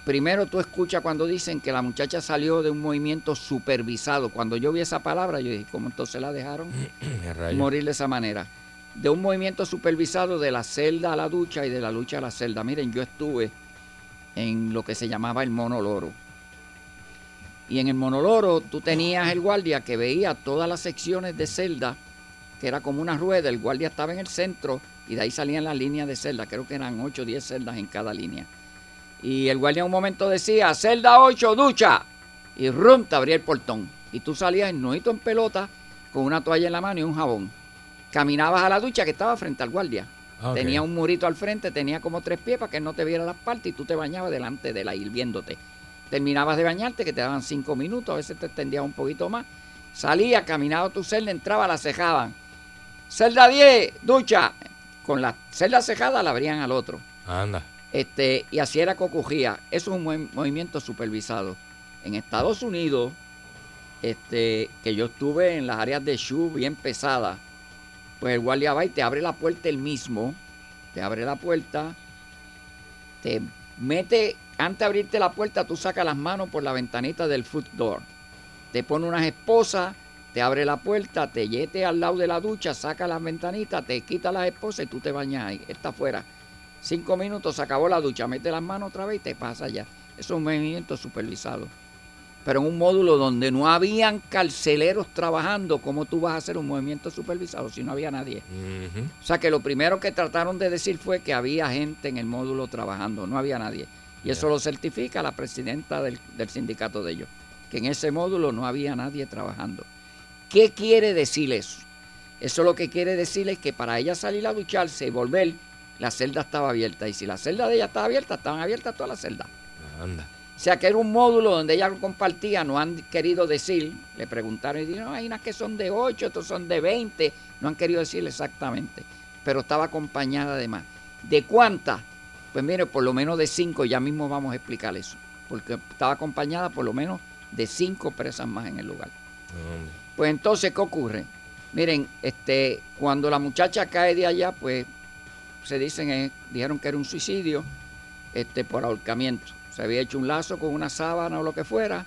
Primero tú escuchas cuando dicen que la muchacha salió de un movimiento supervisado. Cuando yo vi esa palabra, yo dije, ¿cómo entonces la dejaron morir de esa manera? De un movimiento supervisado de la celda a la ducha y de la lucha a la celda. Miren, yo estuve en lo que se llamaba el monoloro. Y en el monoloro tú tenías el guardia que veía todas las secciones de celda, que era como una rueda, el guardia estaba en el centro y de ahí salían las líneas de celda, creo que eran 8 o 10 celdas en cada línea. Y el guardia en un momento decía, celda 8, ducha, y rum, te abría el portón. Y tú salías en en pelota, con una toalla en la mano y un jabón. Caminabas a la ducha que estaba frente al guardia. Ah. Tenía un murito al frente, tenía como tres pies para que no te viera las partes y tú te bañabas delante de la hirviéndote. Terminabas de bañarte, que te daban cinco minutos, a veces te extendías un poquito más. Salía, caminaba tu celda, entraba, la cejaban. Celda 10, ducha. Con la celda cejada la abrían al otro. Anda. Este, y así era que. Eso es un movimiento supervisado. En Estados Unidos, este, que yo estuve en las áreas de Shu bien pesadas, pues el guardia va y te abre la puerta él mismo, te abre la puerta, te mete, antes de abrirte la puerta, tú sacas las manos por la ventanita del foot door, te pone unas esposas, te abre la puerta, te yete al lado de la ducha, saca las ventanitas, te quita las esposas y tú te bañas ahí, está afuera. Cinco minutos, se acabó la ducha, mete las manos otra vez y te pasa ya. Es un movimiento supervisado. Pero en un módulo donde no habían carceleros trabajando, ¿cómo tú vas a hacer un movimiento supervisado si no había nadie? O sea que lo primero que trataron de decir fue que había gente en el módulo trabajando, no había nadie. Y eso lo certifica la presidenta del, del sindicato de ellos, que en ese módulo no había nadie trabajando. ¿Qué quiere decir eso? Eso lo que quiere decir es que para ella salir a ducharse y volver, la celda estaba abierta. Y si la celda de ella estaba abierta, estaban abiertas todas las celdas. Anda. O sea que era un módulo donde ella compartía, no han querido decir, le preguntaron y dijeron, no, hay unas que son de 8, otros son de 20, no han querido decir exactamente, pero estaba acompañada de más. ¿De cuántas? Pues mire, por lo menos de 5, ya mismo vamos a explicar eso, porque estaba acompañada por lo menos de 5 presas más en el lugar. Anda. Pues entonces, ¿qué ocurre? Miren, este, cuando la muchacha cae de allá, pues se dicen, eh, dijeron que era un suicidio este, por ahorcamiento. Se había hecho un lazo con una sábana o lo que fuera,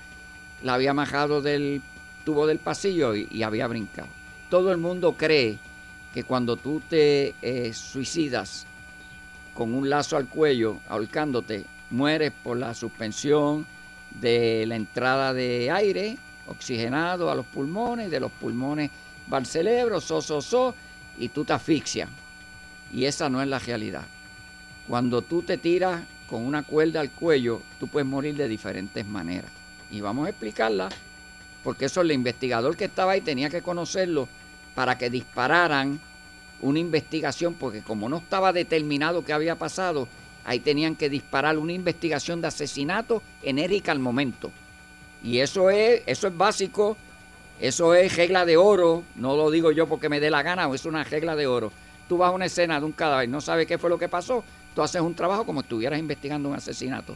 la había majado del tubo del pasillo y, había brincado. Todo el mundo cree que cuando tú te eh, suicidas con un lazo al cuello, ahorcándote, mueres por la suspensión de la entrada de aire oxigenado a los pulmones, de los pulmones va al cerebro, so, so, so, y tú te asfixias. Y esa no es la realidad. Cuando tú te tiras con una cuerda al cuello, tú puedes morir de diferentes maneras. Y vamos a explicarla, porque eso el investigador que estaba ahí tenía que conocerlo para que dispararan una investigación, porque como no estaba determinado qué había pasado, ahí tenían que disparar una investigación de asesinato enérgica al momento. Y eso es, eso es básico, eso es regla de oro, no lo digo yo porque me dé la gana, es una regla de oro. Tú vas a una escena de un cadáver, no sabes qué fue lo que pasó, tú haces un trabajo como si estuvieras investigando un asesinato.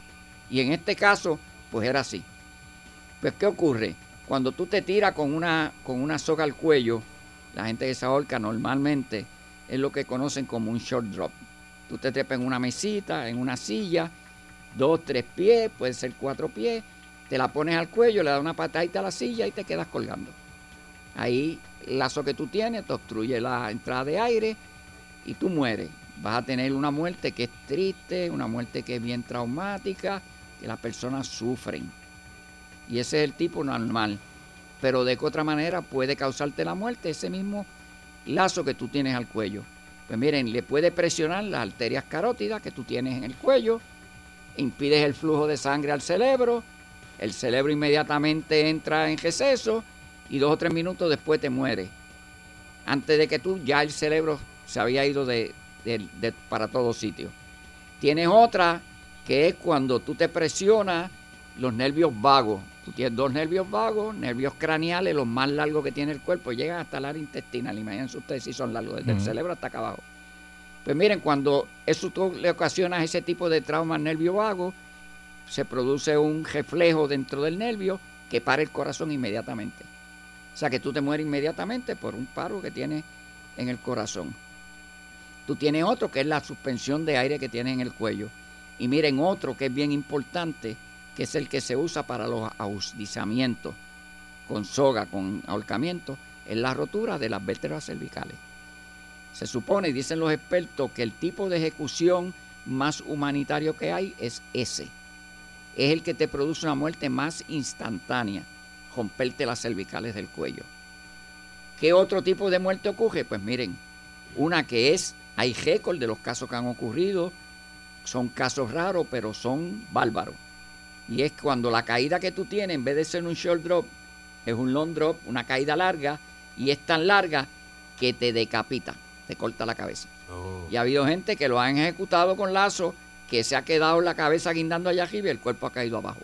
Y en este caso, pues era así. Pues, ¿qué ocurre? Cuando tú te tiras con una, con una soga al cuello, la gente que se ahorca normalmente es lo que conocen como un short drop. Tú te trepas en una mesita, en una silla, dos, tres pies, puede ser cuatro pies, te la pones al cuello, le das una patadita a la silla y te quedas colgando. Ahí el lazo que tú tienes te obstruye la entrada de aire y tú mueres. Vas a tener una muerte que es triste, una muerte que es bien traumática, que las personas sufren. Y ese es el tipo normal. Pero de qué otra manera puede causarte la muerte ese mismo lazo que tú tienes al cuello. Pues miren, le puede presionar las arterias carótidas que tú tienes en el cuello, impides el flujo de sangre al cerebro, el cerebro inmediatamente entra en receso y dos o tres minutos después te muere. Antes de que tú, ya el cerebro se había ido de, de- de- para todos sitios. Tienes otra que es cuando tú te presionas los nervios vagos. Tú tienes dos nervios vagos, nervios craneales, los más largos que tiene el cuerpo, llegan hasta el área intestinal. Imagínense ustedes si son largos, desde el cerebro hasta acá abajo. Pues miren, cuando eso tú le ocasionas ese tipo de trauma al nervio vago, se produce un reflejo dentro del nervio que para el corazón inmediatamente. O sea que tú te mueres inmediatamente por un paro que tienes en el corazón. Tú tienes otro que es la suspensión de aire que tienes en el cuello. Y miren otro que es bien importante, que es el que se usa para los ahustizamientos con soga, con ahorcamiento, es la rotura de las vértebras cervicales. Se supone, dicen los expertos, que el tipo de ejecución más humanitario que hay es ese. Es el que te produce una muerte más instantánea, romperte las cervicales del cuello. ¿Qué otro tipo de muerte ocurre? Pues miren, una que es, hay récord de los casos que han ocurrido, son casos raros, pero son bárbaros. Y es cuando la caída que tú tienes, en vez de ser un short drop, es un long drop, una caída larga, y es tan larga que te decapita, te corta la cabeza. Y ha habido gente que lo han ejecutado con lazo, que se ha quedado la cabeza guindando allá arriba y el cuerpo ha caído abajo.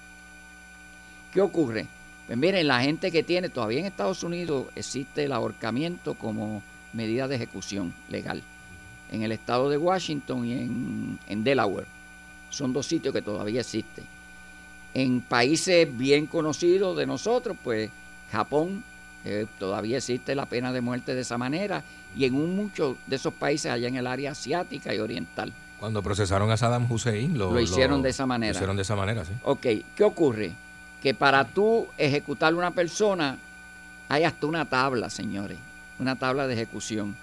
¿Qué ocurre? Pues miren, la gente que tiene, todavía en Estados Unidos existe el ahorcamiento como medida de ejecución legal. En el estado de Washington y en, en Delaware. Son dos sitios que todavía existen. En países bien conocidos de nosotros, pues Japón, eh, todavía existe la pena de muerte de esa manera. Y en un, muchos de esos países allá en el área asiática y oriental. Cuando procesaron a Saddam Hussein, lo, Lo hicieron de esa manera. Lo hicieron de esa manera, sí. Ok, ¿qué ocurre? Que para tú ejecutar una persona hay hasta una tabla, señores, una tabla de ejecución.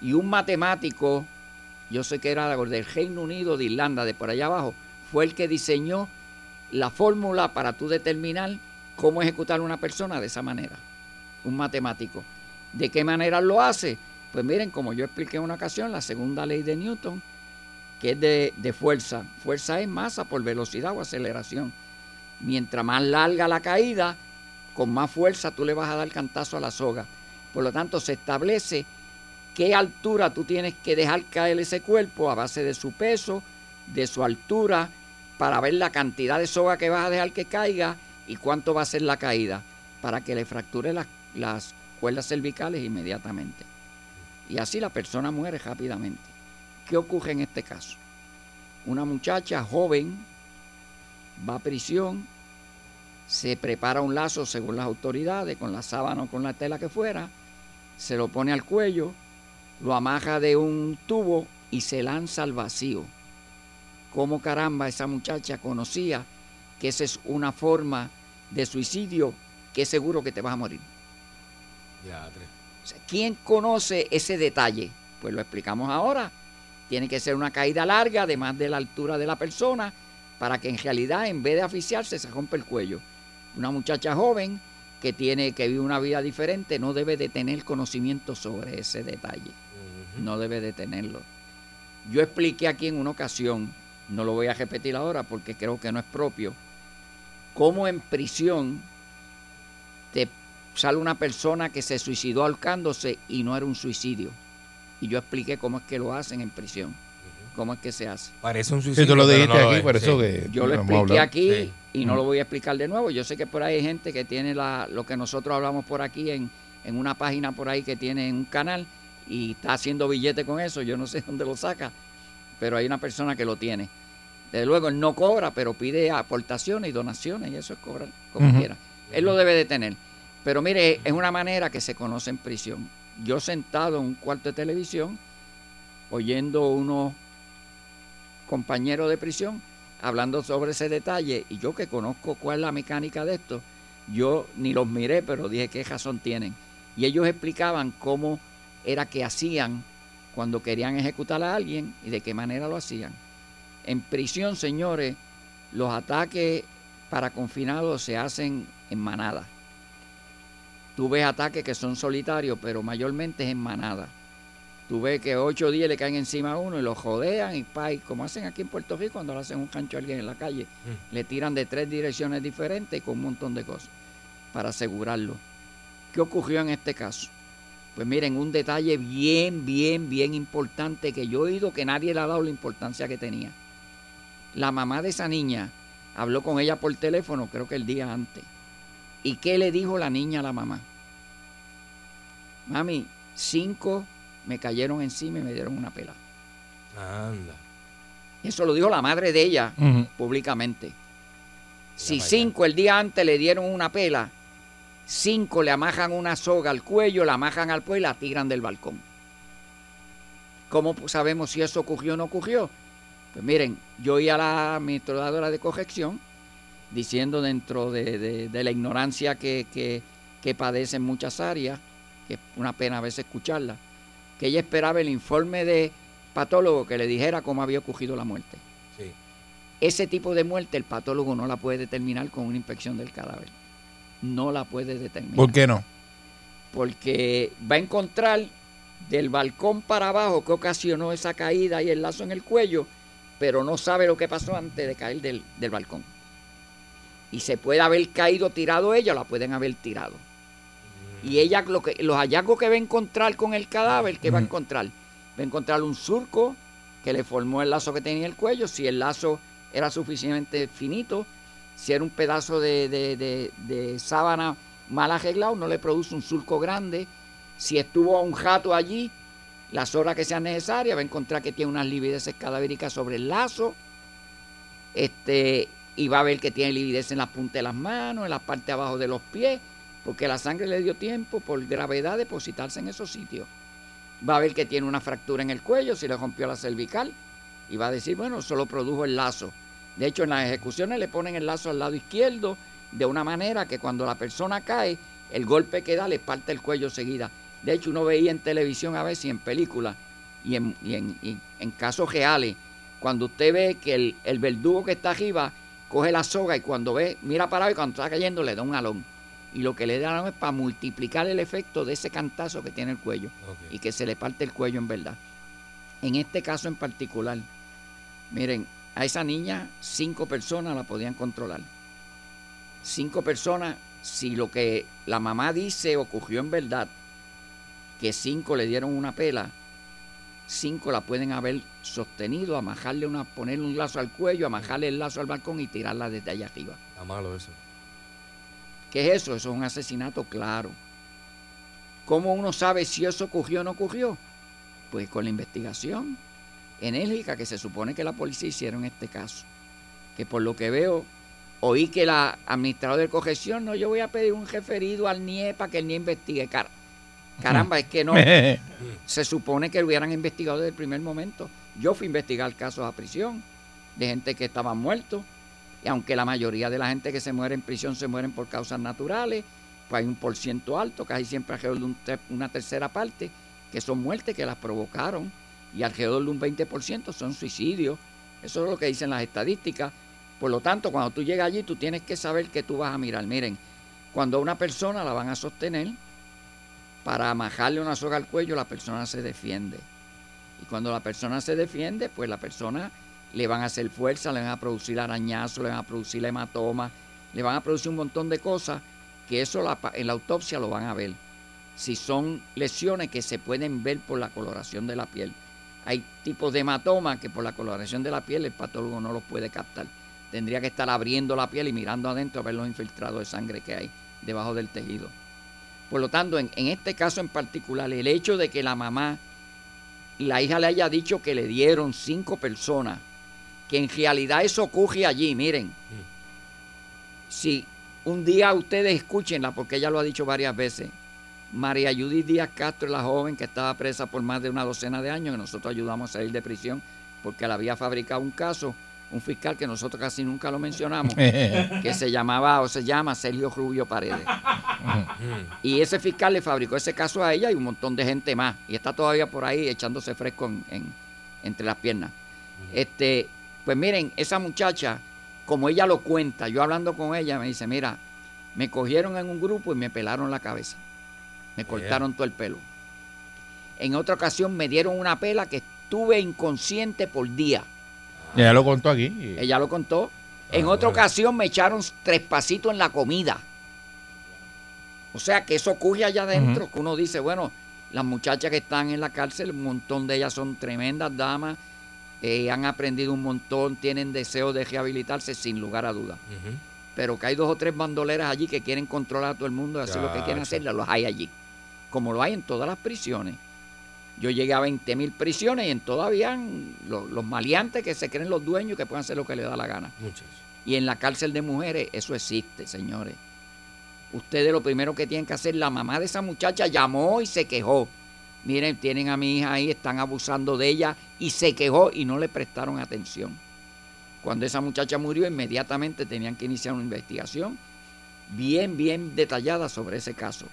Y un matemático, yo sé que era del Reino Unido, de Irlanda, de por allá abajo, fue el que diseñó la fórmula para tú determinar cómo ejecutar una persona de esa manera. Un matemático. ¿De qué manera lo hace? Pues miren, como yo expliqué en una ocasión, la segunda ley de Newton, que es de, de fuerza. Fuerza es masa por velocidad o aceleración. Mientras más larga la caída, con más fuerza tú le vas a dar cantazo a la soga. Por lo tanto, se establece qué altura tú tienes que dejar caer ese cuerpo a base de su peso, de su altura, para ver la cantidad de soga que vas a dejar que caiga y cuánto va a ser la caída, para que le fracture las, las cuerdas cervicales inmediatamente. Y así la persona muere rápidamente. ¿Qué ocurre en este caso? Una muchacha joven va a prisión, se prepara un lazo según las autoridades, con la sábana o con la tela que fuera, se lo pone al cuello, lo amarra de un tubo y se lanza al vacío. ¿Cómo caramba esa muchacha conocía que esa es una forma de suicidio que es seguro que te vas a morir? O sea, ¿Quién conoce ese detalle? Pues lo explicamos ahora. Tiene que ser una caída larga, además de la altura de la persona, para que en realidad, en vez de asfixiarse, se rompe el cuello. Una muchacha joven que tiene que vive una vida diferente no debe de tener conocimiento sobre ese detalle. No debe de tenerlo. Yo expliqué aquí en una ocasión, no lo voy a repetir ahora porque creo que no es propio, cómo en prisión te sale una persona que se suicidó ahorcándose y no era un suicidio. Y yo expliqué cómo es que lo hacen en prisión. Cómo es que se hace. Parece un Sí, suicidio. tú lo pero dijiste no aquí, es, por eso sí. que Yo lo expliqué aquí Sí. y no lo voy a explicar de nuevo. Yo sé que por ahí hay gente que tiene la, lo que nosotros hablamos por aquí en, en una página por ahí que tiene un canal y está haciendo billete con eso. Yo no sé dónde lo saca, pero hay una persona que lo tiene. Desde luego, él no cobra, pero pide aportaciones y donaciones y eso es cobrar como quiera. Él lo debe de tener. Pero mire, es una manera que se conoce en prisión. yo sentado en un cuarto de televisión, oyendo unos compañeros de prisión hablando sobre ese detalle, y yo que conozco cuál es la mecánica de esto, yo ni los miré, pero dije qué razón tienen. Y ellos explicaban cómo era que hacían cuando querían ejecutar a alguien y de qué manera lo hacían. En prisión, señores, los ataques para confinados se hacen en manada. Tú ves ataques que son solitarios, pero mayormente es en manada. Tú ves que ocho días le caen encima a uno y lo jodean y pa, y como hacen aquí en Puerto Rico cuando le hacen un cancho a alguien en la calle. Le tiran de tres direcciones diferentes y con un montón de cosas para asegurarlo. ¿Qué ocurrió en este caso? Pues miren, un detalle bien, bien, bien importante que yo he oído que nadie le ha dado la importancia que tenía. La mamá de esa niña habló con ella por teléfono, creo que el día antes. ¿Y qué le dijo la niña a la mamá? Mami, cinco me cayeron encima y me dieron una pela. Anda. Eso lo dijo la madre de ella públicamente. Si cinco el día antes le dieron una pela, cinco le amajan una soga al cuello, la amajan al cuello y la tiran del balcón. ¿Cómo sabemos si eso ocurrió o no ocurrió? Pues miren, yo oí a la administradora de corrección diciendo dentro de, de- de la ignorancia que, que, que padece en muchas áreas, que es una pena a veces escucharla, que ella esperaba el informe de patólogo que le dijera cómo había ocurrido la muerte. Sí. Ese tipo de muerte el patólogo no la puede determinar con una inspección del cadáver. No la puede determinar. ¿Por qué no? Porque va a encontrar del balcón para abajo que ocasionó esa caída y el lazo en el cuello, pero no sabe lo que pasó antes de caer del, del balcón. Y se puede haber caído tirado ella, o la pueden haber tirado. Y ella, lo que, los hallazgos que va a encontrar con el cadáver, ¿qué va a encontrar? Va a encontrar un surco que le formó el lazo que tenía el cuello, si el lazo era suficientemente finito, si era un pedazo de, de- de- de sábana mal arreglado, no le produce un surco grande. Si estuvo un jato allí, las horas que sean necesarias, va a encontrar que tiene unas livideces cadavéricas sobre el lazo. Este, y va a ver que tiene lividez en la punta de las manos, en la parte de abajo de los pies, porque la sangre le dio tiempo por gravedad depositarse en esos sitios. Va a ver que tiene una fractura en el cuello, si le rompió la cervical, y va a decir, bueno, solo produjo el lazo. De hecho, en las ejecuciones le ponen el lazo al lado izquierdo de una manera que cuando la persona cae, el golpe que da le parte el cuello seguida. De hecho, uno veía en televisión a veces y en películas y en, y en- y en casos reales, cuando usted ve que el, el verdugo que está arriba coge la soga y cuando ve, mira para abajo y cuando está cayendo le da un alón. Y lo que le da alón es para multiplicar el efecto de ese cantazo que tiene el cuello y que se le parte el cuello en verdad. En este caso en particular, miren, a esa niña cinco personas la podían controlar. Cinco personas, si lo que la mamá dice ocurrió en verdad, que cinco le dieron una pela, cinco la pueden haber sostenido, amajarle una, ponerle un lazo al cuello, amajarle el lazo al balcón y tirarla desde allá arriba. Está malo eso. ¿Qué es eso? Eso es un asesinato claro. ¿Cómo uno sabe si eso ocurrió o no ocurrió? Pues con la investigación enérgica que se supone que la policía hicieron en este caso. Que por lo que veo, oí que la administradora de corrección, no, yo voy a pedir un referido al NIE para que el NIE investigue. Car- Caramba, es que no. se supone que lo hubieran investigado desde el primer momento. Yo fui a investigar casos a prisión de gente que estaban muertos. Y aunque la mayoría de la gente que se muere en prisión se mueren por causas naturales, pues hay un por ciento alto, casi siempre alrededor de un una tercera parte, que son muertes que las provocaron. Y alrededor de un 20% son suicidios. Eso es lo que dicen las estadísticas. Por lo tanto, cuando tú llegas allí, tú tienes que saber que tú vas a mirar. Miren, cuando a una persona la van a sostener, para amajarle una soga al cuello, la persona se defiende. Y cuando la persona se defiende, pues la persona le van a hacer fuerza, le van a producir arañazos, le van a producir hematoma, le van a producir un montón de cosas que eso en la autopsia lo van a ver. Si son lesiones que se pueden ver por la coloración de la piel. Hay tipos de hematoma que por la coloración de la piel el patólogo no los puede captar. Tendría que estar abriendo la piel y mirando adentro a ver los infiltrados de sangre que hay debajo del tejido. Por lo tanto, en, en este caso en particular, el hecho de que la mamá, la hija le haya dicho que le dieron cinco personas, que en realidad eso ocurre allí, miren. Si un día ustedes escúchenla, porque ella lo ha dicho varias veces, María Judith Díaz Castro es la joven que estaba presa por más de una docena de años, que nosotros ayudamos a salir de prisión porque le había fabricado un caso, un fiscal que nosotros casi nunca lo mencionamos, que se llamaba o se llama Sergio Rubio Paredes. Y ese fiscal le fabricó ese caso a ella y un montón de gente más. Y está todavía por ahí echándose fresco en- en- entre las piernas. Este, pues miren, esa muchacha, como ella lo cuenta, yo hablando con ella, me dice, mira, me cogieron en un grupo y me pelaron la cabeza. Me cortaron todo el pelo. En otra ocasión me dieron una pela que estuve inconsciente por día. Ya lo contó aquí. Ella lo contó. En otra ocasión me echaron tres pasitos en la comida. O sea que eso ocurre allá adentro, que uno dice, bueno, las muchachas que están en la cárcel, un montón de ellas son tremendas damas, eh, han aprendido un montón, tienen deseo de rehabilitarse sin lugar a dudas. Pero que hay dos o tres bandoleras allí que quieren controlar a todo el mundo y hacer lo que quieren hacer, los hay allí. Como lo hay en todas las prisiones. Yo llegué a 20 mil prisiones y en todas habían los, los maleantes que se creen los dueños que pueden hacer lo que les da la gana. Y en la cárcel de mujeres eso existe, señores. Ustedes lo primero que tienen que hacer, la mamá de esa muchacha llamó y se quejó. Miren, tienen a mi hija ahí, están abusando de ella y se quejó y no le prestaron atención. Cuando esa muchacha murió, inmediatamente tenían que iniciar una investigación bien, bien detallada sobre ese caso.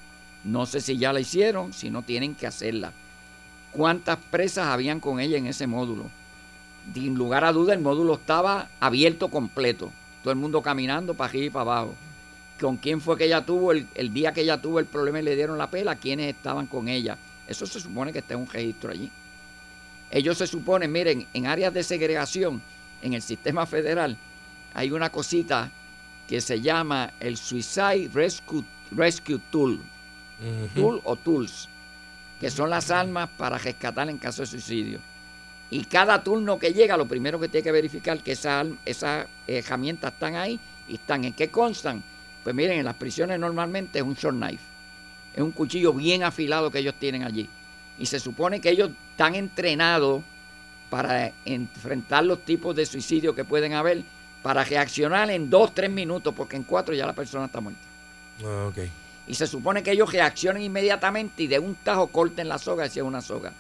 No sé si ya la hicieron, si no tienen que hacerla. ¿Cuántas presas habían con ella en ese módulo? Sin lugar a duda, el módulo estaba abierto completo. Todo el mundo caminando para arriba y para abajo. ¿Con quién fue que ella tuvo el, día que ella tuvo el problema y le dieron la pela? ¿Quiénes estaban con ella? Eso se supone que está en un registro allí. Ellos se suponen, miren, en áreas de segregación, en el sistema federal, hay una cosita que se llama el Suicide Rescue, Rescue Tool. Tool o Tools, que son las armas para rescatar en caso de suicidio. Y cada turno que llega, lo primero que tiene que verificar que esas herramientas están ahí y están en qué constan. Pues miren, en las prisiones normalmente es un short knife. Es un cuchillo bien afilado que ellos tienen allí. Y se supone que ellos están entrenados para enfrentar los tipos de suicidio que pueden haber, para reaccionar en dos, tres minutos, porque en cuatro ya la persona está muerta. Ah. Y se supone que ellos reaccionen inmediatamente y de un tajo corten la soga si es una soga.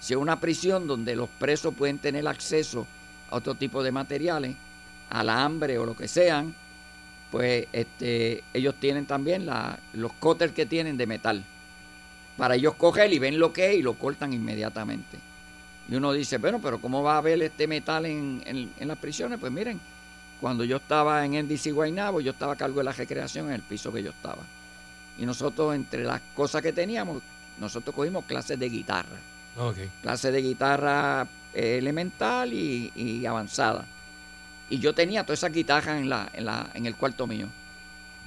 Si es una prisión donde los presos pueden tener acceso a otro tipo de materiales, alambre o lo que sean, pues este, ellos tienen también la- los cóteres que tienen de metal. Para ellos coger y ven lo que es y lo cortan inmediatamente. Y uno dice, bueno, pero ¿cómo va a haber este metal en, en- las prisiones? Pues miren, cuando yo estaba en NDC Guaynabo, yo estaba a cargo de la recreación en el piso que yo estaba. Y nosotros, entre las cosas que teníamos, nosotros cogimos clases de guitarra. Ok. Clases de guitarra eh, elemental y, y avanzada. Y yo tenía todas esas guitarras en, la, en, la, en el cuarto mío.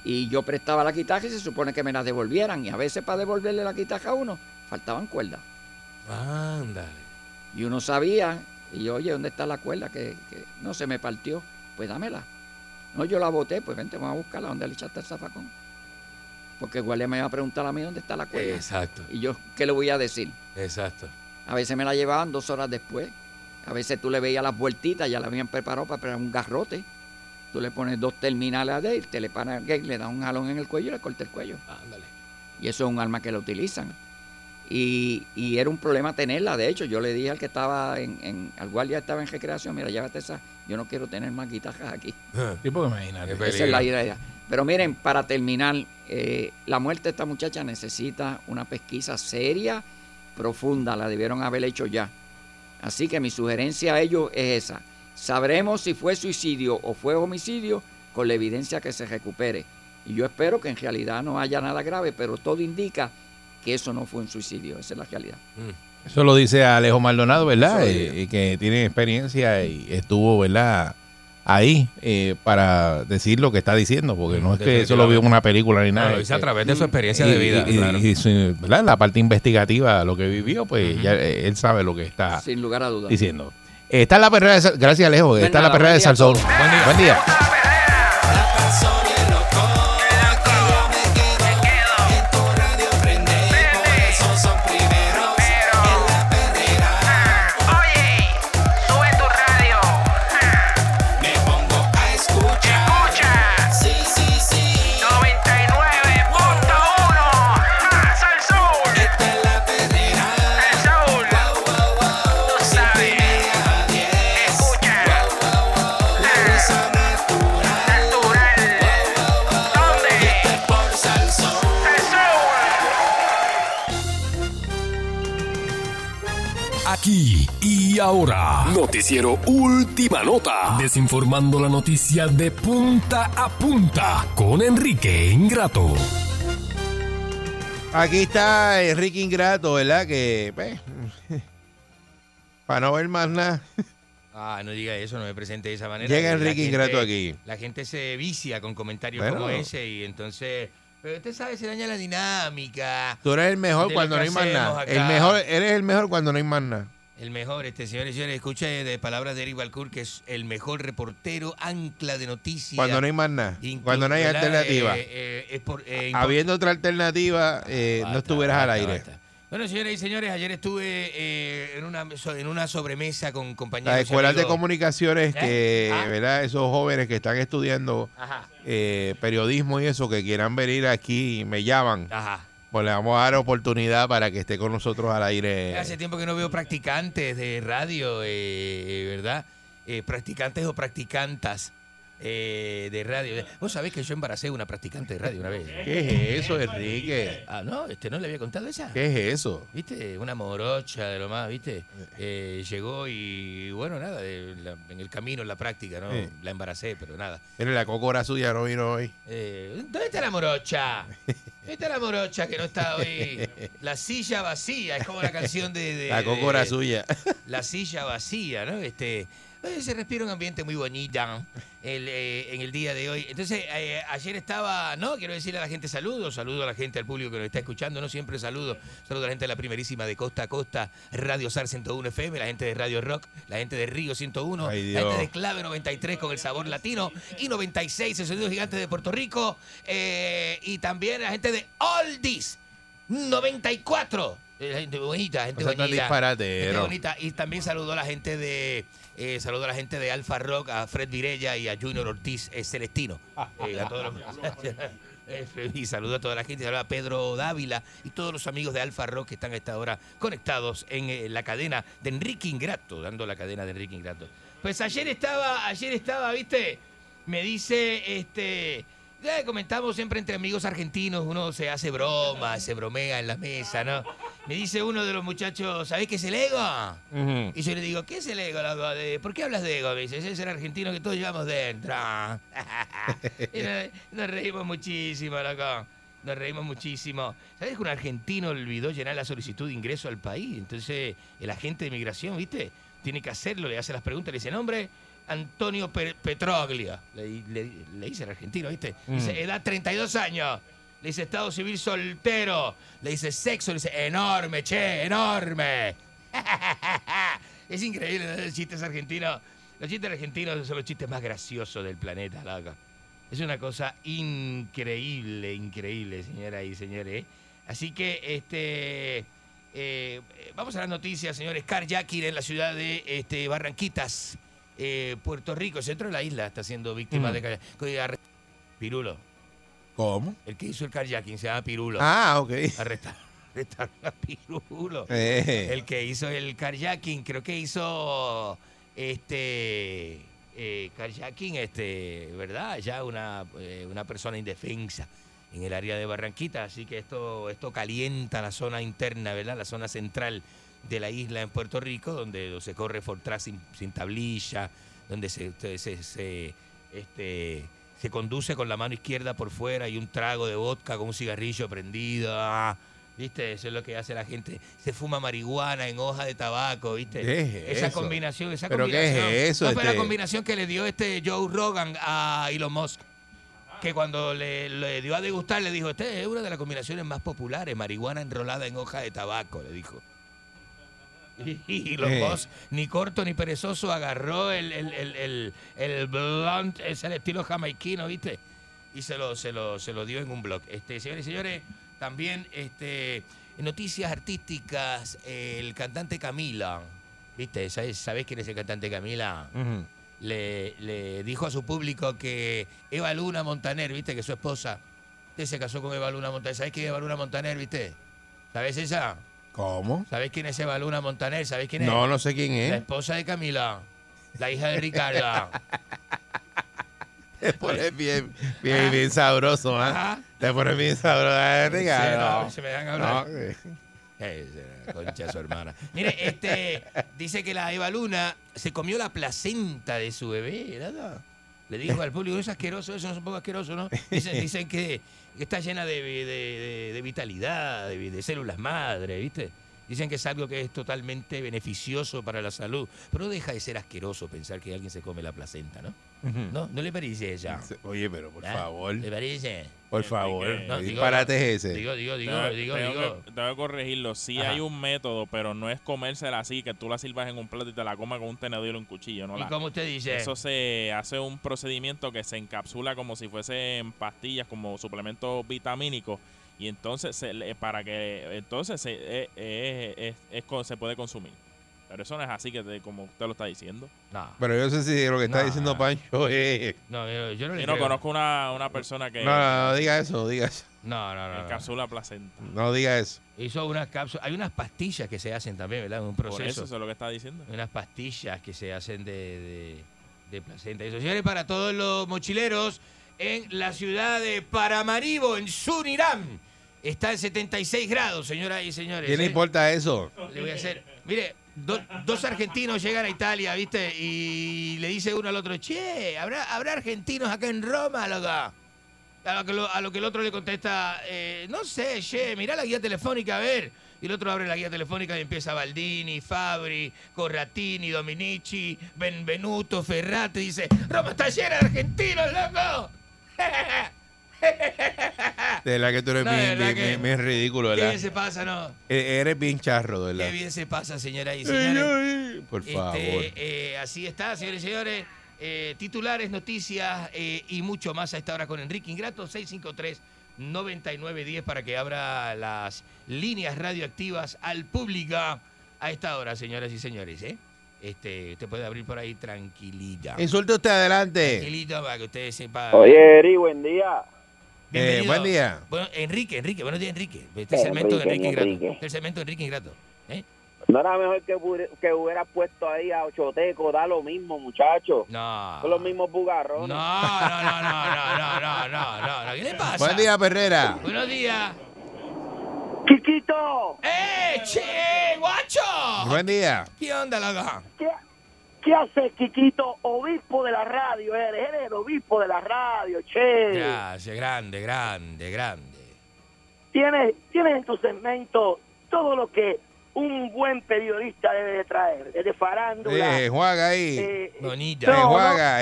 Y yo prestaba la guitarra y se supone que me las devolvieran. Y a veces para devolverle la guitarra a uno, faltaban cuerdas. Ándale. Y uno sabía, y yo, oye, ¿dónde está la cuerda? Que, que no se me partió. Pues dámela. No, yo la boté, pues vente, vamos a buscarla. ¿Dónde le echaste el zafacón? Porque el guardia me iba a preguntar a mí dónde está la cuerda. Exacto. Y yo, ¿qué le voy a decir? Exacto. A veces me la llevaban dos horas después. A veces tú le veías las vueltitas, ya la habían preparado para pegar un garrote. Tú le pones dos terminales a él, te le gate, le das un jalón en el cuello y le corta el cuello. Ándale. Y eso es un arma que la utilizan. Y, y era un problema tenerla. De hecho, yo le dije al que estaba en, en al guardia estaba en recreación, mira, llévate esa. Yo no quiero tener más guitarras aquí. Sí, porque imagínate. Esa es la idea. Pero miren, para terminar, eh, la muerte de esta muchacha necesita una pesquisa seria, profunda. La debieron haber hecho ya. Así que mi sugerencia a ellos es esa. Sabremos si fue suicidio o fue homicidio con la evidencia que se recupere. Y yo espero que en realidad no haya nada grave, pero todo indica que eso no fue un suicidio. Esa es la realidad. Eso lo dice Alejo Maldonado, ¿verdad? Eso Eh, y que tiene experiencia y estuvo, ¿verdad? Ahí eh, para decir lo que está diciendo, porque no es que eso lo vio en una película ni nada. Lo dice a que- través de su experiencia y- de vida. y- claro. y su- ¿verdad? La parte investigativa, lo que vivió, pues ya eh, él sabe lo que está Sin lugar a dudas. diciendo. Eh, Está la perrera de Sal- Gracias, Alejo. Está nada, la perrera de Salsón. Buen día. Buen día. Ahora. Noticiero Última Nota. Desinformando la noticia de punta a punta con Enrique Ingrato. Aquí está Enrique Ingrato, ¿verdad? Que, pues, para no ver más nada. Ah, no diga eso, no me presente de esa manera. Llega Enrique gente- Ingrato aquí. La gente se vicia con comentarios Bueno. como ese y entonces... Pero usted sabe, se daña la dinámica. Tú eres el mejor cuando no hay más nada. El mejor, eres el mejor cuando no hay más nada. El mejor, este señores y señores, escuche de palabras de Eric Balcour, que es el mejor reportero, ancla de noticias. Cuando no hay más nada. Cuando no hay alternativa. Eh, eh, es por, eh, Habiendo otra alternativa, eh, no Basta, estuvieras al aire. basta. Bueno, señoras y señores, ayer estuve eh, en, una, en una sobremesa con compañeros. Las escuelas de comunicaciones que, Ah. ¿verdad? Esos jóvenes que están estudiando eh, periodismo y eso, que quieran venir aquí y me llaman, ajá. Pues le vamos a dar oportunidad para que esté con nosotros al aire. Hace tiempo que no veo practicantes de radio, eh, ¿verdad? Eh, practicantes o practicantas eh, de radio. Vos sabés que yo embaracé una practicante de radio una vez. ¿Qué es eso, Enrique? Ah, no, este no le había contado esa. ¿Qué es eso? ¿Viste? Una morocha de lo más, ¿viste? Eh, llegó y, bueno, nada, de la- en el camino, en la práctica, ¿no? Sí. La embaracé, pero nada. Mire, la cocora suya no vino hoy. Eh, ¿Dónde está la morocha? ¿Dónde está la morocha que no está hoy? La silla vacía, es como la canción de... de- La cocora suya. La silla vacía, ¿no? Este, eh, se respira un ambiente muy bonito el, eh, en el día de hoy. Entonces, eh, ayer estaba, no, quiero decirle a la gente saludos, saludo a la gente, al público que nos está escuchando, no siempre saludo, saludo a la gente de la primerísima de Costa a Costa, Radio SAR 101 FM, la gente de Radio Rock, la gente de Río 101, Ay, la gente de Clave 93 con el sabor latino y 96, el sonido gigante de Puerto Rico, eh, y también la gente de Oldies 94. eh, La gente bonita, gente seas tan bonita. Gente bonita. Y también saludo a la gente de eh, saludo a la gente de Alfa Rock, a Fred Virella y a Junior Ortiz eh, Celestino. Eh, a todos los- Eh, y saludo a toda la gente, saludo a Pedro Dávila y todos los amigos de Alfa Rock que están a esta hora conectados en eh, la cadena de Enrique Ingrato, dando la cadena de Enrique Ingrato. Pues ayer estaba, ayer estaba, viste, me dice, este, ya comentamos siempre entre amigos argentinos, uno se hace broma, se bromea en la mesa, ¿no? Me dice uno de los muchachos, ¿sabés qué es el ego? Y yo le digo, ¿qué es el ego? De- ¿Por qué hablas de ego? Me dice, ese es el argentino que todos llevamos dentro. y nos, nos reímos muchísimo, loco. Nos reímos muchísimo. ¿Sabes que un argentino olvidó llenar la solicitud de ingreso al país? Entonces, el agente de migración, ¿viste? Tiene que hacerlo, le hace las preguntas, le dice, nombre, Antonio Pe- Petroglia. Le, le- le dice el argentino, ¿viste? Dice, Mm. edad 32 años. Le dice, estado civil soltero. Le dice, sexo. Le dice, enorme, che, enorme. es increíble, los chistes argentinos. Los chistes argentinos son los chistes más graciosos del planeta, loco. Es una cosa increíble, increíble, señoras y señores. Así que, este, eh, vamos a las noticias, señores. Carjacking en la ciudad de este, Barranquitas, eh, Puerto Rico, el centro de la isla, está siendo víctima Mm. de arre- Pirulo. ¿Cómo? El que hizo el carjacking se llama Pirulo. Ah, ok. Arrestaron, arrestaron a Pirulo. Eh. El que hizo el carjacking, creo que hizo este eh, carjacking, este, ¿verdad? Ya una, eh, una persona indefensa en el área de Barranquita, así que esto, esto calienta la zona interna, ¿verdad? La zona central de la isla en Puerto Rico, donde se corre Fortran sin, sin tablilla, donde se, se, se- este, se conduce con la mano izquierda por fuera y un trago de vodka con un cigarrillo prendido. ah, ¿Viste? Eso es lo que hace la gente. Se fuma marihuana en hoja de tabaco, ¿viste? ¿Qué es esa eso? combinación, esa ¿Pero qué es combinación. eso, No fue la este? combinación que le dio este Joe Rogan a Elon Musk. Que cuando le, le dio a degustar, le dijo, este es una de las combinaciones más populares, marihuana enrolada en hoja de tabaco, le dijo. Y, Eh. Musk, ni corto ni perezoso, agarró el, el, el, el, el blunt, es el estilo jamaiquino, ¿viste? Y se lo, se lo, se lo dio en un blog. Este, señores y señores, también este, en noticias artísticas, el cantante Camila, ¿viste? ¿Sabes, ¿Sabés quién es el cantante Camila? Le, le dijo a su público que Eva Luna Montaner, viste, que su esposa, usted se casó con Eva Luna Montaner. ¿Sabes quién es Eva Luna Montaner, viste? ¿Sabes esa? ¿Cómo? ¿Sabes quién es Eva Luna Montaner? ¿Sabes quién es? No, no sé quién La es. esposa de Camila, la hija de Ricardo. Te pones bien, bien, bien sabroso, ¿ah? Ajá. Te pones bien sabroso, ¿eh, Ricardo? Se me dan a hablar. No, eh. Eh, la concha su hermana. Mire, este, dice que la Eva Luna se comió la placenta de su bebé, ¿verdad? Le dijo al público, es asqueroso, eso no es un poco asqueroso, ¿no? Dicen, dicen que está llena de, de- de- de vitalidad, de, de células madre, ¿viste? Dicen que es algo que es totalmente beneficioso para la salud. Pero no deja de ser asqueroso pensar que alguien se come la placenta, ¿no? ¿No? ¿No le parece ella? Oye, pero por ¿Ah? favor. ¿Le parece? Por favor. No, ¿Qué digo, disparate ese? Digo, digo, digo, Tengo- digo, tengo digo. que- tengo que corregirlo. Sí Ajá. hay un método, pero no es comérsela así, que tú la sirvas en un plato y te la comas con un tenedor y un cuchillo. ¿no? ¿Y La- cómo usted dice? Eso se hace un procedimiento que se encapsula como si fuesen pastillas, como suplementos vitamínicos. Y entonces, se le- para que entonces se, eh, eh, es- es co- se puede consumir. Pero eso no es así que te- como usted lo está diciendo. No. Pero yo sé si lo que está No. diciendo Pancho es... No, yo, yo no le Yo no creo. conozco una, una persona que No, no, no diga eso, diga eso. No, no, no. no. encapsula placenta. No diga eso. Hizo unas cápsulas. Hay unas pastillas que se hacen también, ¿verdad? Un Por proceso. eso, eso es lo que está diciendo. Unas pastillas que se hacen de, de, de placenta. Eso, señores, para todos los mochileros en la ciudad de Paramaribo, en Surinam. Está en 76 grados, señoras y señores. ¿Qué le ¿eh? importa eso? Le voy a hacer. Mire, do- dos argentinos llegan a Italia, ¿viste? Y le dice uno al otro, che, ¿habrá, habrá argentinos acá en Roma, loco? A lo que, lo- a lo que el otro le contesta, eh, no sé, che, mirá la guía telefónica, a ver. Y el otro abre la guía telefónica y empieza Baldini, Fabri, Corratini, Dominici, Benvenuto, Ferrate. Dice, Roma está llena de argentinos, loco. De verdad que tú eres No, bien, verdad bien, bien- bien ridículo, Qué ¿verdad? bien se pasa, ¿no? E- Eres bien charro, de Qué verdad. bien se pasa, señoras y señores. ay, Por Este, favor. eh, así está, señores y señores. Eh, titulares, noticias eh, y mucho más a esta hora con Enrique Ingrato, 653-9910 para que abra las líneas radioactivas al público a esta hora, señoras y señores. ¿eh? Este, usted puede abrir por ahí tranquilita. Insulte usted adelante. Tranquilito para que usted sepa. Oye, Eri, buen día. Eh, buen día. Bueno, Enrique, Enrique, buenos días, Enrique. Este Eh, segmento de Enrique, Ingrato. Este segmento de Enrique Ingrato. ¿eh? No era mejor que, que hubiera puesto ahí a Ochoteco, da lo mismo, muchachos. No. Son los mismos bugarrones. No, no, no, no, no, no, no, no, no, no. ¿Qué le pasa? Buen día, Perrera. Buenos días. Quiquito, ¡Eh, che, guacho! Buen día. ¿Qué onda, loco? ¿qué, qué haces, Quiquito? Obispo de la radio, eres, eres el obispo de la radio, che. Gracias, grande, grande, grande. Tienes, tienes en tu segmento todo lo que un buen periodista debe de traer, desde farándula. Eh, juega ahí. eh, Bonita. No,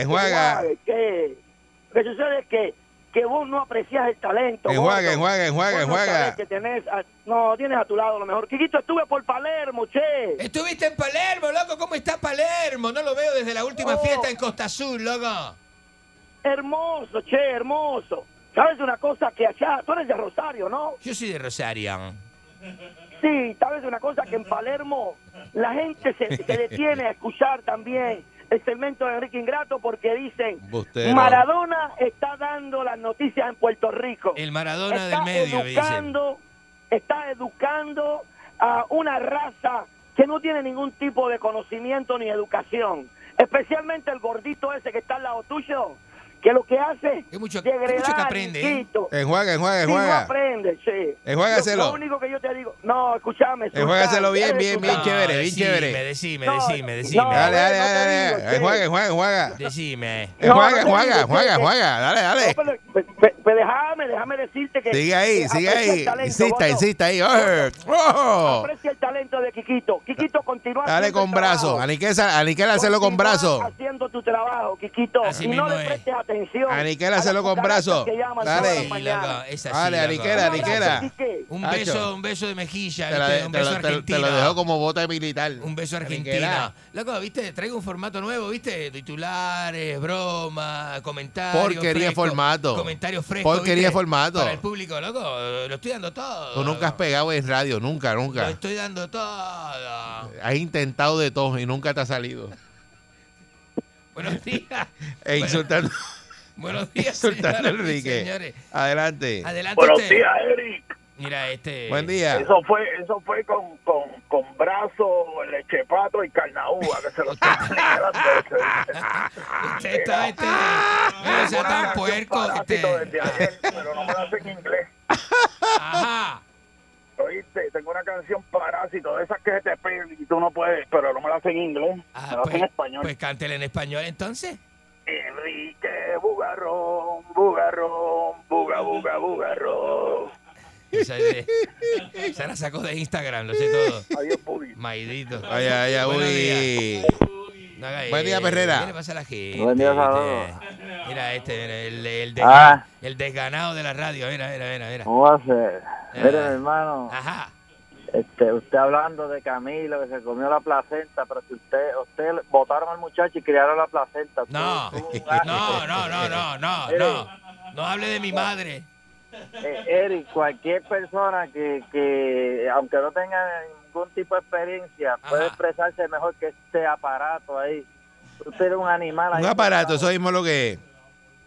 Enjuaga, Que, lo que sucede es que, que vos no aprecias el talento. Enjuaga, enjuaga, enjuaga, enjuaga. que tenés a- no, tienes a tu lado lo mejor. Quiquito, estuve por Palermo, che. Estuviste en Palermo, loco. ¿Cómo está Palermo? No lo veo desde la última Oh. fiesta en Costa Azul, loco. Hermoso, che, hermoso. ¿Sabes una cosa que allá, tú eres de Rosario, ¿no? Yo soy de Rosario. Sí, sabes una cosa que en Palermo la gente se, se detiene a escuchar también el segmento de Enrique Ingrato porque dicen Bustero. Maradona está dando las noticias en Puerto Rico. El Maradona está del medio, dicen. educando, está educando a una raza que no tiene ningún tipo de conocimiento ni educación. Especialmente el gordito ese que está al lado tuyo, que lo que hace Es mucho, es mucho que degradar, aprende, ¿eh? Niquito. Enjuaga, enjuaga, Sí, no enjuaga. aprende, sí. Enjuágaselo. Lo, lo único que yo te digo, no, escúchame. Enjuágaselo bien, bien, bien chévere, bien decime, chévere. Decime, decime, decime. no, Dale, dale, dale, dale. Enjuaga, enjuaga, enjuaga. Decime. Enjuaga, enjuaga, enjuaga, enjuaga. Dale, dale. Pero, pues, pues, pues déjame, déjame decirte que... Sigue ahí, sigue ahí. talento, Insista, insista ahí. ¡Oh! ¡Oh! Aprecia el talento de Quiquito. Quiquito, continúa Dale con brazo. Aniquel, hacerlo con brazo. haciendo tu trabajo. Así y no le es. prestes atención. Aniquel, a las hacelo con cucarachas brazo. que llaman Dale. así, Dale, aniquela, aniquela. Un beso, un beso de mejilla, Te. Un beso lo- te- argentino. te lo dejo como bota militar. Un beso argentino. Aniquela. Loco, ¿viste? Traigo un formato nuevo, ¿viste? Titulares, bromas, comentarios. Porquería de frescos, formato. Comentarios frescos. Porquería formato. Para el público, loco. Lo estoy dando todo. Tú nunca has pegado en radio, nunca, Lo nunca. estoy dando todo. Has intentado de todo y nunca te ha salido. Buenos días. E insultando, Buenos días, y Enrique. señores. Adelante. Adelante Buenos usted. días, Eric. Mira, este... Buen día. Eso fue, eso fue con, con, con brazo, lechepato y carnaúba que se lo. Usted está, este... No sea tan puerco, este... desde ayer, pero no me lo hace en inglés. Ajá. ¿Oíste? tengo una canción Parásito, de esas que se te pegan y tú no puedes, pero no me la hacen en inglés, me la hacen en pues, español. pues cántele en español entonces. Enrique Bugarrón, Bugarrón, Buga, Buga, Bugarrón. Esa, es de- se la sacó de Instagram, lo sé todo. Adiós, Buggy. Maidito. Días. No haga Buen día, eso. Perrera. ¿Qué le pasa a la gente? Buen día, ¿viste? saludos. Mira este, mira, el, el, desga- Ah. el desganado de la radio. Mira, mira, mira. mira. ¿Cómo va a ser? Mire, mi hermano, Ajá. Este, usted hablando de Camilo que se comió la placenta, pero si usted, usted votaron al muchacho y criaron la placenta. No, tú- no, no, no, no, no, no. No hable de mi madre. Eh, Eric, cualquier persona que, que, aunque no tenga ningún tipo de experiencia, puede expresarse mejor que este aparato ahí. Usted es un animal ahí. Un aparato, eso mismo lo que es.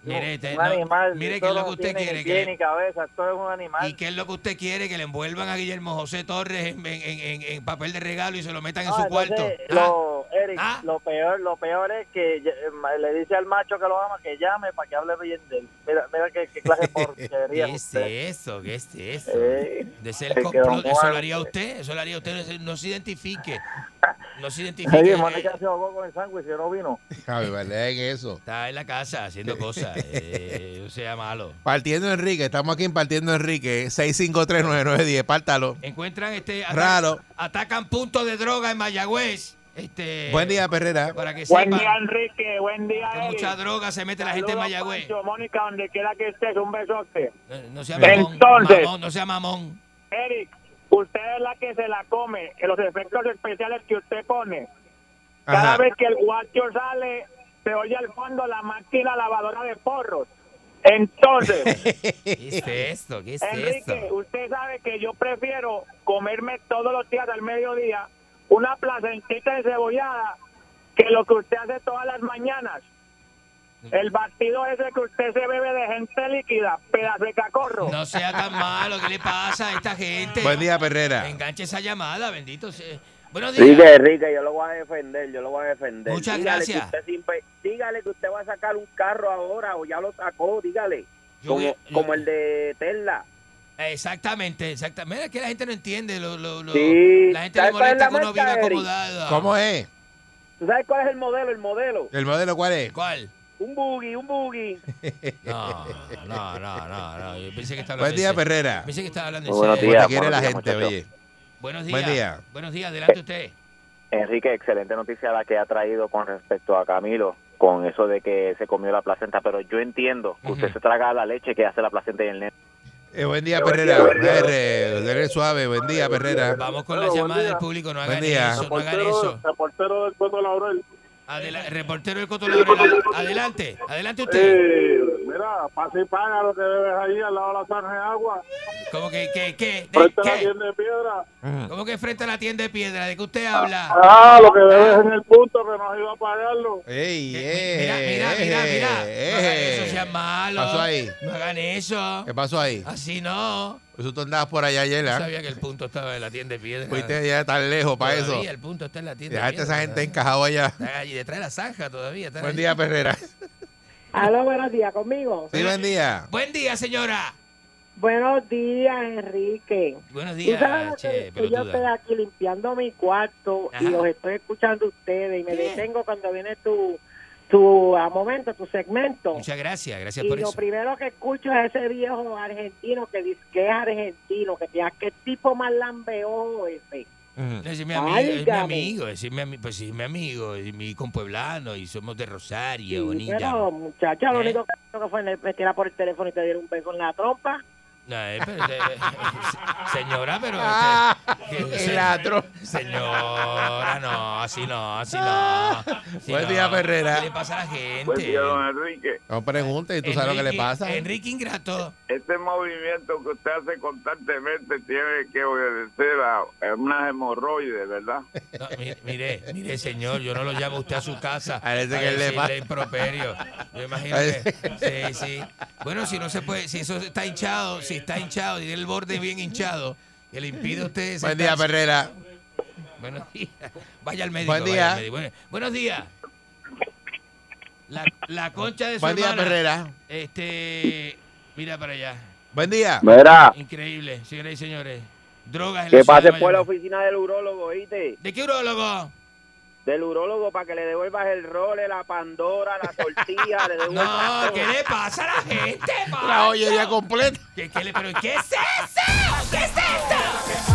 Mire, este, Un no, animal. mire qué es lo que usted quiere. Ni que pie le- ni cabeza, esto es un animal. ¿Y qué es lo que usted quiere? Que le envuelvan a Guillermo José Torres en, en- en- en papel de regalo y se lo metan en su Ah, entonces, cuarto. Ah, Lo, Eric, lo peor, lo peor es que eh, le dice al macho que lo ama que llame para que hable bien de él. Mira, mira qué, qué clase de porquería ¿Qué es usted. eso? ¿Qué es eso? Eh, de ser es que complot, don eso lo haría usted, eso lo haría usted, no se- identifique. No se identifique. Oye, Mónica se ahogó con el sándwich y no vino. Ay, vale, en eso. Está en la casa haciendo cosas, eh, no sea malo. Partiendo Enrique, estamos aquí en Partiendo Enrique, 6539910, pártalo. Encuentran este Raro. atacan puntos de droga en Mayagüez. Este, Buen día, Perrera. Para que Buen sepan día, Enrique. Buen día, que Eric. mucha droga se mete la gente en Mayagüez. Pancho, Mónica, donde quiera que estés, un besote. No, no sea mamón, Entonces- mamón, no sea mamón. Eric, usted es la que se la come en los efectos especiales que usted pone. Cada Ajá. vez que el guacho sale, se oye al fondo la máquina lavadora de porros. Entonces, ¿Qué es esto? ¿Qué es Enrique, esto? usted sabe que yo prefiero comerme todos los días al mediodía una placentita encebollada que lo que usted hace todas las mañanas. El batido ese que usted se bebe de gente líquida, pedazo de cacorro. No sea tan malo, ¿qué le pasa a esta gente? Buen día, Perrera. Enganche esa llamada, bendito sea. Buenos días. Enrique, Enrique, yo lo voy a defender, yo lo voy a defender. Muchas dígale gracias. Que usted siempre- dígale que usted va a sacar un carro ahora o ya lo sacó, dígale. Yo como, como el de Tesla. Exactamente, exactamente. Mira que la gente no entiende. Lo, lo, lo- Sí, la gente le ¿sabes cuál es molesta la que uno Eric? acomodado. ¿Cómo es? ¿Tú sabes cuál es el modelo? El modelo. ¿El modelo cuál es? ¿Cuál? Un buggy, un buggy. No, no, no, no, no. Yo pensé que estaba hablando Buen día. Perrera. Pensé que estaba hablando en Buenos días, Porque quiere la buenos días, gente, muchachos. oye. Buenos días. Buen día. Buenos días, adelante usted. Enrique, excelente noticia la que ha traído con respecto a Camilo, con eso de que se comió la placenta, pero yo entiendo que usted se traga la leche que hace la placenta y el nene. Eh, buen día, Perrera. R suave. Buen día, Perrera. Vamos con la llamada del público. No hagan eso, no hagan eso. Reportero del Coto Laurel. Reportero del Coto Laurel, Adelante, adelante usted. Eh, mira, pasa y paga lo que debes ahí al lado de la zanja de agua. ¿Cómo que, qué, qué? ¿De Frente a la qué? tienda de piedra. ¿Cómo que frente a la tienda de piedra? ¿De qué usted habla? Ah, lo que debes en el punto que no has ido a pagarlo. Ey, Mira, eh, mira, mira, mira. No hagan eh. eso, sean malos. ¿Qué pasó ahí? No hagan eso. ¿Qué pasó ahí? Así no. Pues tú andabas por allá ayer, Yo ¿ah? sabía que el punto estaba en la tienda de piedra. Fuiste ya tan lejos para eso. Todavía el punto está en la tienda de Dejaste a piedra. esa gente encajado allá. Está allí detrás de la zanja todavía. Buen allí. día, Perrera. Aló, buenos días, ¿conmigo? Sí, buen día. Buen día, señora. Buenos días, Enrique. Buenos días, che, que, que yo estoy aquí limpiando mi cuarto y los estoy escuchando ustedes y me ¿Qué? detengo cuando viene tu, tu a momento, tu segmento. Muchas gracias, gracias Y por lo eso. primero que escucho es ese viejo argentino que dice que es argentino, que tiene qué tipo más lambeojo ese. Es mi amigo, es mi Válgame. amigo, ese es mi ami- pues sí, es mi amigo, y mi compueblano, y somos de Rosario, Sí, bonita. pero muchacha, lo ¿Eh? único que fue me- metiera por el teléfono y te diera un beso en la trompa. No, eh, pero, eh, señora, pero... Ah, este, se-. Señora, no, así no, así no. así Buen no. día, Ferrera. ¿Qué le pasa a la gente? Buen día, don Enrique. No preguntes, tú sabes lo que le Enrique- pasa. Enrique Ingrato. Este movimiento que usted hace constantemente tiene que obedecer a unas hemorroides, ¿verdad? No, mi- mire, mire, señor, yo no lo llamo a usted a su casa Parece que le pasa. improperio. Yo imagino que... Sí, sí. Bueno, si no se puede, si eso está hinchado, si está hinchado, tiene el borde bien hinchado, que le impide a usted... Buen día. Perrera. Buenos días. Vaya al médico. Buen día. al médico. Bueno, buenos días. La, la concha de su Buen día, hermana, Perrera. Este, mira para allá. Buen día. Mira, Increíble, señoras y señores. Drogas en Que la ciudad de pases por la oficina del urólogo, ¿oíste? ¿De qué urólogo? Del urólogo para que le devuelvas el role, la pandora, la tortilla, le devuelvas No. ¿qué le pasa a la gente, La Pancho? joyería completa. ¿Qué, qué le, pero ¿qué es eso? ¿Qué es esto?